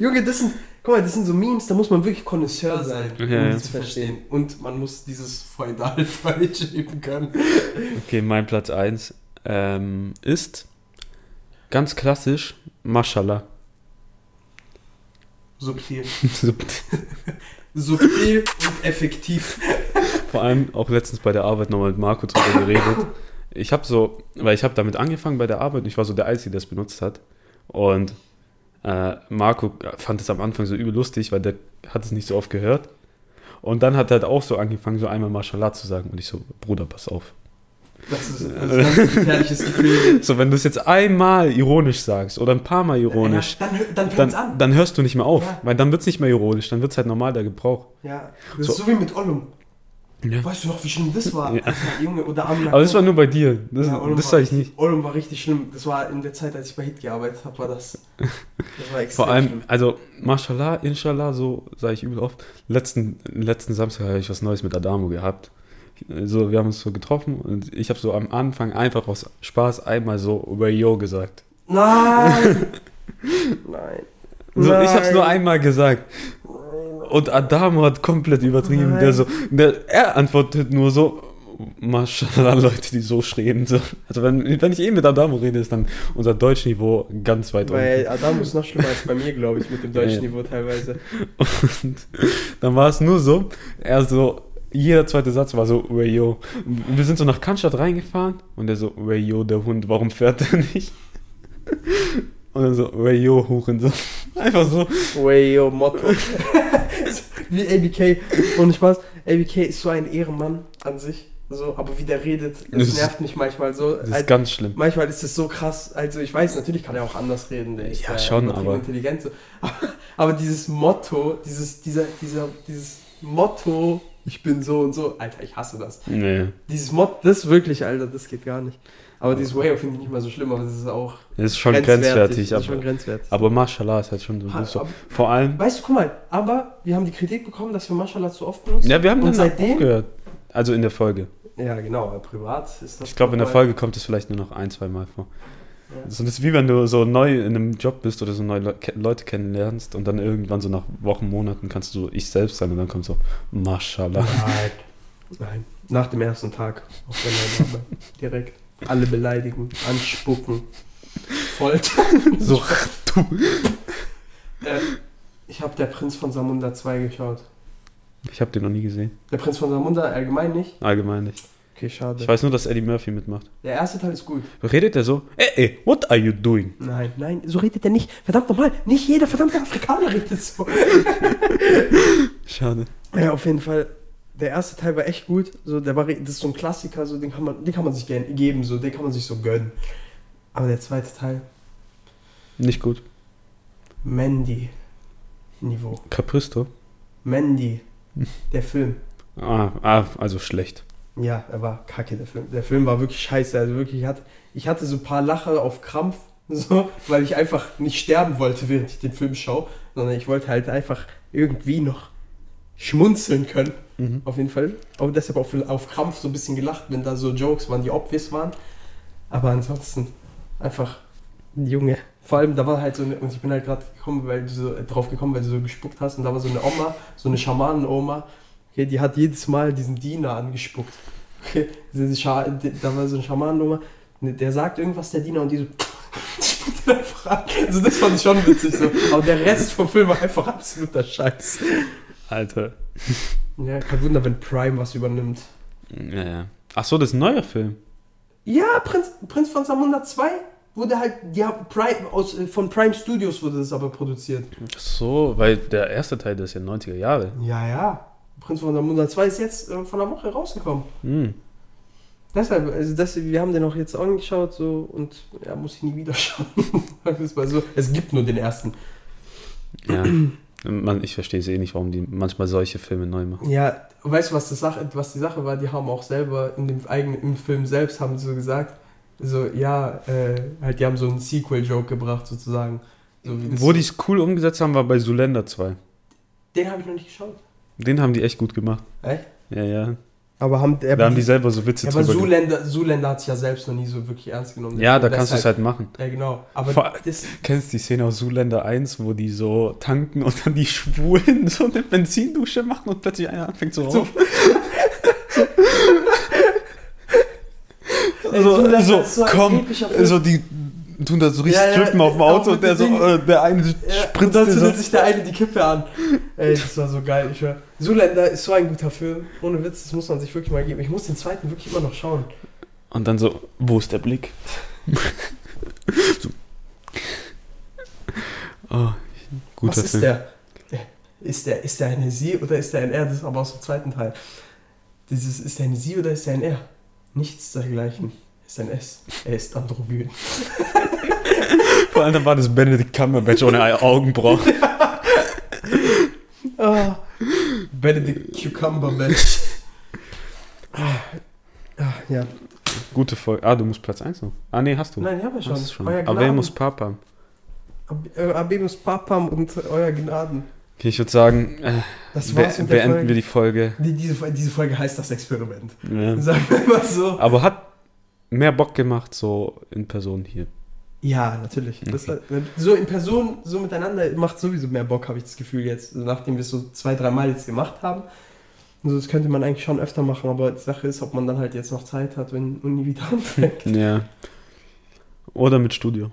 Junge, das sind, guck mal, das sind so Memes, da muss man wirklich Connoisseur sein, um Ja, ja. die zu verstehen. Und man muss dieses Feudal-Deutsch üben können. Okay, mein Platz 1. ähm, ist ganz klassisch Mashallah. Subtil. Subtil und effektiv. Vor allem auch letztens bei der Arbeit nochmal mit Marco drüber geredet. Ich habe so, weil ich habe damit angefangen bei der Arbeit und ich war so der Einzige, der es benutzt hat. Und äh, Marco fand es am Anfang so übel lustig, weil der hat es nicht so oft gehört. Und dann hat er halt auch so angefangen, so einmal Mashallah zu sagen. Und ich so, Bruder, pass auf. Das ist, das ist ein gefährliches Gefühl. So, wenn du es jetzt einmal ironisch sagst oder ein paar Mal ironisch, Ja, dann dann dann, dann hörst du nicht mehr auf. Ja. Weil dann wird es nicht mehr ironisch, dann wird es halt normal der Gebrauch. Ja, das So. ist so wie mit Ollum. Ja. Weißt du noch, wie schlimm das war? Ja. Junge, oder am Aber das war nur bei dir. Das, Ja, das war sag ich nicht. Ollum war richtig schlimm. Das war in der Zeit, als ich bei Hit gearbeitet habe, war das. Das war extrem Vor allem, schlimm. also, Mashallah, Inshallah, so sage ich übel oft. Letzten, letzten Samstag habe ich was Neues mit Adamo gehabt. So, wir haben uns so getroffen und ich habe so am Anfang einfach aus Spaß einmal so Wayo gesagt. Nein! Nein. So, ich habe es Nein. nur einmal gesagt. Und Adamo hat komplett übertrieben. Nein. Der so, der, er antwortet nur so, Mashallah, Leute, die so schreien. So. Also wenn, wenn ich eh mit Adamo rede, ist dann unser Deutschniveau ganz weit Weil Adam ist noch schlimmer als bei mir, glaube ich, mit dem deutschen Ja. Niveau teilweise. Und dann war es nur so, er so, jeder zweite Satz war so, Wayo. Wir sind so nach Cannstatt reingefahren und er so, Wayo, der Hund, warum fährt er nicht? Und dann so, Wayo, Hurensohn. Einfach so. Yo, Motto. Wie ABK. Und Spaß, ABK ist so ein Ehrenmann an sich. So, aber wie der redet, Das das nervt mich manchmal so. Das ist Halt, ganz schlimm. manchmal ist es so krass. Also ich weiß, natürlich kann er auch anders reden. Der ist Ja, ja schon, aber- intelligent. So. Aber dieses Motto, dieses, dieser, dieser, dieses Motto, ich bin so und so, Alter, ich hasse das. Nee. Dieses Motto, das wirklich, Alter, das geht gar nicht. Aber dieses Way finde ich nicht mal so schlimm, aber das ist auch Das ist schon grenzwertig. Das ist schon aber, grenzwertig. aber Mashallah ist halt schon so. So. aber- Vor allem, Weißt du, guck mal, aber wir haben die Kritik bekommen, dass wir Mashallah zu oft benutzen. ja, wir haben dann seitdem. aufgehört. Also in der Folge. Ja, genau, privat ist das. Ich glaube, in der Folge kommt es vielleicht nur noch ein, zwei Mal vor. Ja. So, das ist wie wenn du so neu in einem Job bist oder so neue Le Leute kennenlernst und dann irgendwann so nach Wochen, Monaten kannst du ich selbst sein und dann kommt so Mashallah. Nein. Nein. Nach dem ersten Tag auf der. Direkt. Alle beleidigen, anspucken, foltern. So, Äh, ich habe der Prinz von Samunda 2 geschaut. ich habe den noch nie gesehen. Der Prinz von Samunda allgemein nicht? Allgemein nicht. Okay, schade. Ich weiß nur, dass Eddie Murphy mitmacht. Der erste Teil ist gut. Redet er so? Ey, ey, what are you doing? Nein, nein, so redet er nicht. Verdammt nochmal, nicht jeder verdammte Afrikaner redet so. Schade. Ja, auf jeden Fall. Der erste Teil war echt gut. So, der war, das ist so ein Klassiker, so, den, kann man, den kann man sich gerne geben, so, den kann man sich so gönnen. Aber der zweite Teil, Nicht gut. Mandy-Niveau. Capristo? Mandy, der Film. Ah, ah, also schlecht. Ja, er war kacke, der Film. Der Film war wirklich scheiße. Also wirklich, ich hatte, ich hatte so ein paar Lacher auf Krampf, so, weil ich einfach nicht sterben wollte, während ich den Film schaue, sondern ich wollte halt einfach irgendwie noch schmunzeln können. Mhm. Auf jeden Fall. Aber deshalb auf, auf Krampf so ein bisschen gelacht, wenn da so Jokes waren, die obvious waren. Aber ansonsten einfach, Junge. Vor allem, da war halt so eine, und ich bin halt gerade gekommen, weil du so äh, drauf gekommen, weil du so gespuckt hast, und da war so eine Oma, so eine Schamanen-Oma, okay, die hat jedes Mal diesen Diener angespuckt. Okay, da war so eine Schamanenoma, ne, der sagt irgendwas, der Diener, und die so, spuckt ihn einfach an. Also das fand ich schon witzig so. Aber der Rest vom Film war einfach absoluter Scheiß. Alter. Ja, kein Wunder, wenn Prime was übernimmt. Ja, ja. Ach so, das ist ein neuer Film. Ja, Prinz, Prinz von Samunda 2 wurde halt, haben Prime, aus, äh, von Prime Studios wurde das aber produziert. Ach so, weil der erste Teil, das ist ja 90er Jahre. Ja, ja. Prinz von Samunda 2 ist jetzt äh, von der Woche rausgekommen. Hm. Deshalb, also das, wir haben den auch jetzt auch geschaut so und ja, muss ich nie wieder schauen. So. Es gibt nur den ersten. Ja. Man, ich verstehe es eh nicht, warum die manchmal solche Filme neu machen. Ja, weißt du, was, das Sache, was die Sache war? Die haben auch selber in dem eigenen im Film selbst haben sie so gesagt, so ja, äh, halt die haben so einen Sequel-Joke gebracht sozusagen. So Wo die es cool umgesetzt haben, war bei Zulender 2. den habe ich noch nicht geschaut. Den haben die echt gut gemacht. Echt? Ja, ja. Aber haben Da haben die selber so Witze Ja, aber Zuländer, Zuländer hat sich ja selbst noch nie so wirklich ernst genommen. Ja, da kannst du es halt machen. Ja, genau. Aber Vor- das, Kennst du die Szene aus Zuländer 1, wo die so tanken und dann die Schwulen so eine Benzindusche machen und plötzlich einer anfängt zu rauchen? So, so, ist so ein komm, so die tun da so richtig Ja, ja, strippen auf dem Auto und der so, äh, der eine Ja, spritzt und dann zündet so. sich der eine die Kippe an. Ey, das war so geil. Ich schwör. Zoolander ist so ein guter Film. Ohne Witz, das muss man sich wirklich mal geben. Ich muss den zweiten wirklich immer noch schauen. Und dann so, wo ist der Blick? so. Oh, guter Was ist Film. der? Ist der, ist der eine Sie oder ist der ein R? Das ist aber aus dem zweiten Teil. Dieses, ist der eine Sie oder ist der ein R? Nichts dergleichen. Ist ein S. Er ist androgyn. Vor allem war das Benedict Cumberbatch ohne Augenbrauen. Ah, Benedict Cucumber Bench. Ah, ja. Gute Folge. Ah, du musst Platz 1 noch. Ah, nee, hast du. Nein, ich habe ja schon. Schon. Euer Gnaden. muss Papa? Ab- äh, Abemus Papam und euer Gnaden. Okay, ich würde sagen, äh, Das be war's der beenden Folge. wir die Folge. Die, diese, diese Folge heißt das Experiment. Ja. Sagen wir mal so. Aber hat mehr Bock gemacht, so in Person hier. Ja, natürlich. Das, so in Person, so miteinander macht sowieso mehr Bock, habe ich das Gefühl jetzt, nachdem wir es so zwei, dreimal jetzt gemacht haben. Also das könnte man eigentlich schon öfter machen, aber die Sache ist, ob man dann halt jetzt noch Zeit hat, wenn Uni wieder anfängt. Ja. Oder mit Studio.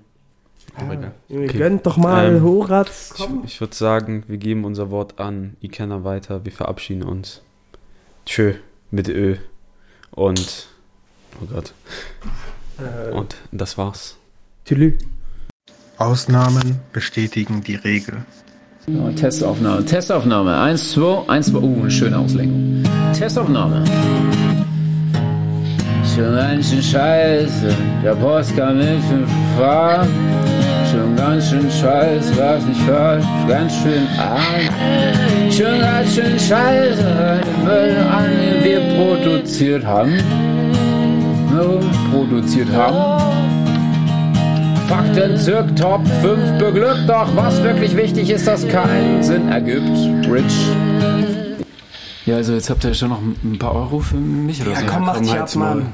Ah, egal. Junge, Okay. Gönnt doch mal, Ähm, Horaz, Ich, komm. ich würde sagen, wir geben unser Wort an Ikenna weiter. Wir verabschieden uns. Tschö mit Ö. Und. Oh Gott. Äh, Und das war's. Tülü. Ausnahmen bestätigen die Regel. So, Testaufnahme, Testaufnahme. 1, 2, 1, 2. Uh, eine schöne Auslenkung. Testaufnahme. Schon ganz schön scheiße, der Post kam mit fünf Fahr. Schon ganz schön scheiße, was nicht falsch, ganz schön arm. Schon ganz schön scheiße, den Müll an, den wir produziert haben. No, produziert haben. Fakten zirk Top 5 beglückt, doch was wirklich wichtig ist, das keinen Sinn ergibt. Rich. Ja, also jetzt habt ihr schon noch ein paar Euro für mich oder Ja, so. komm, mach dich ab. Mann.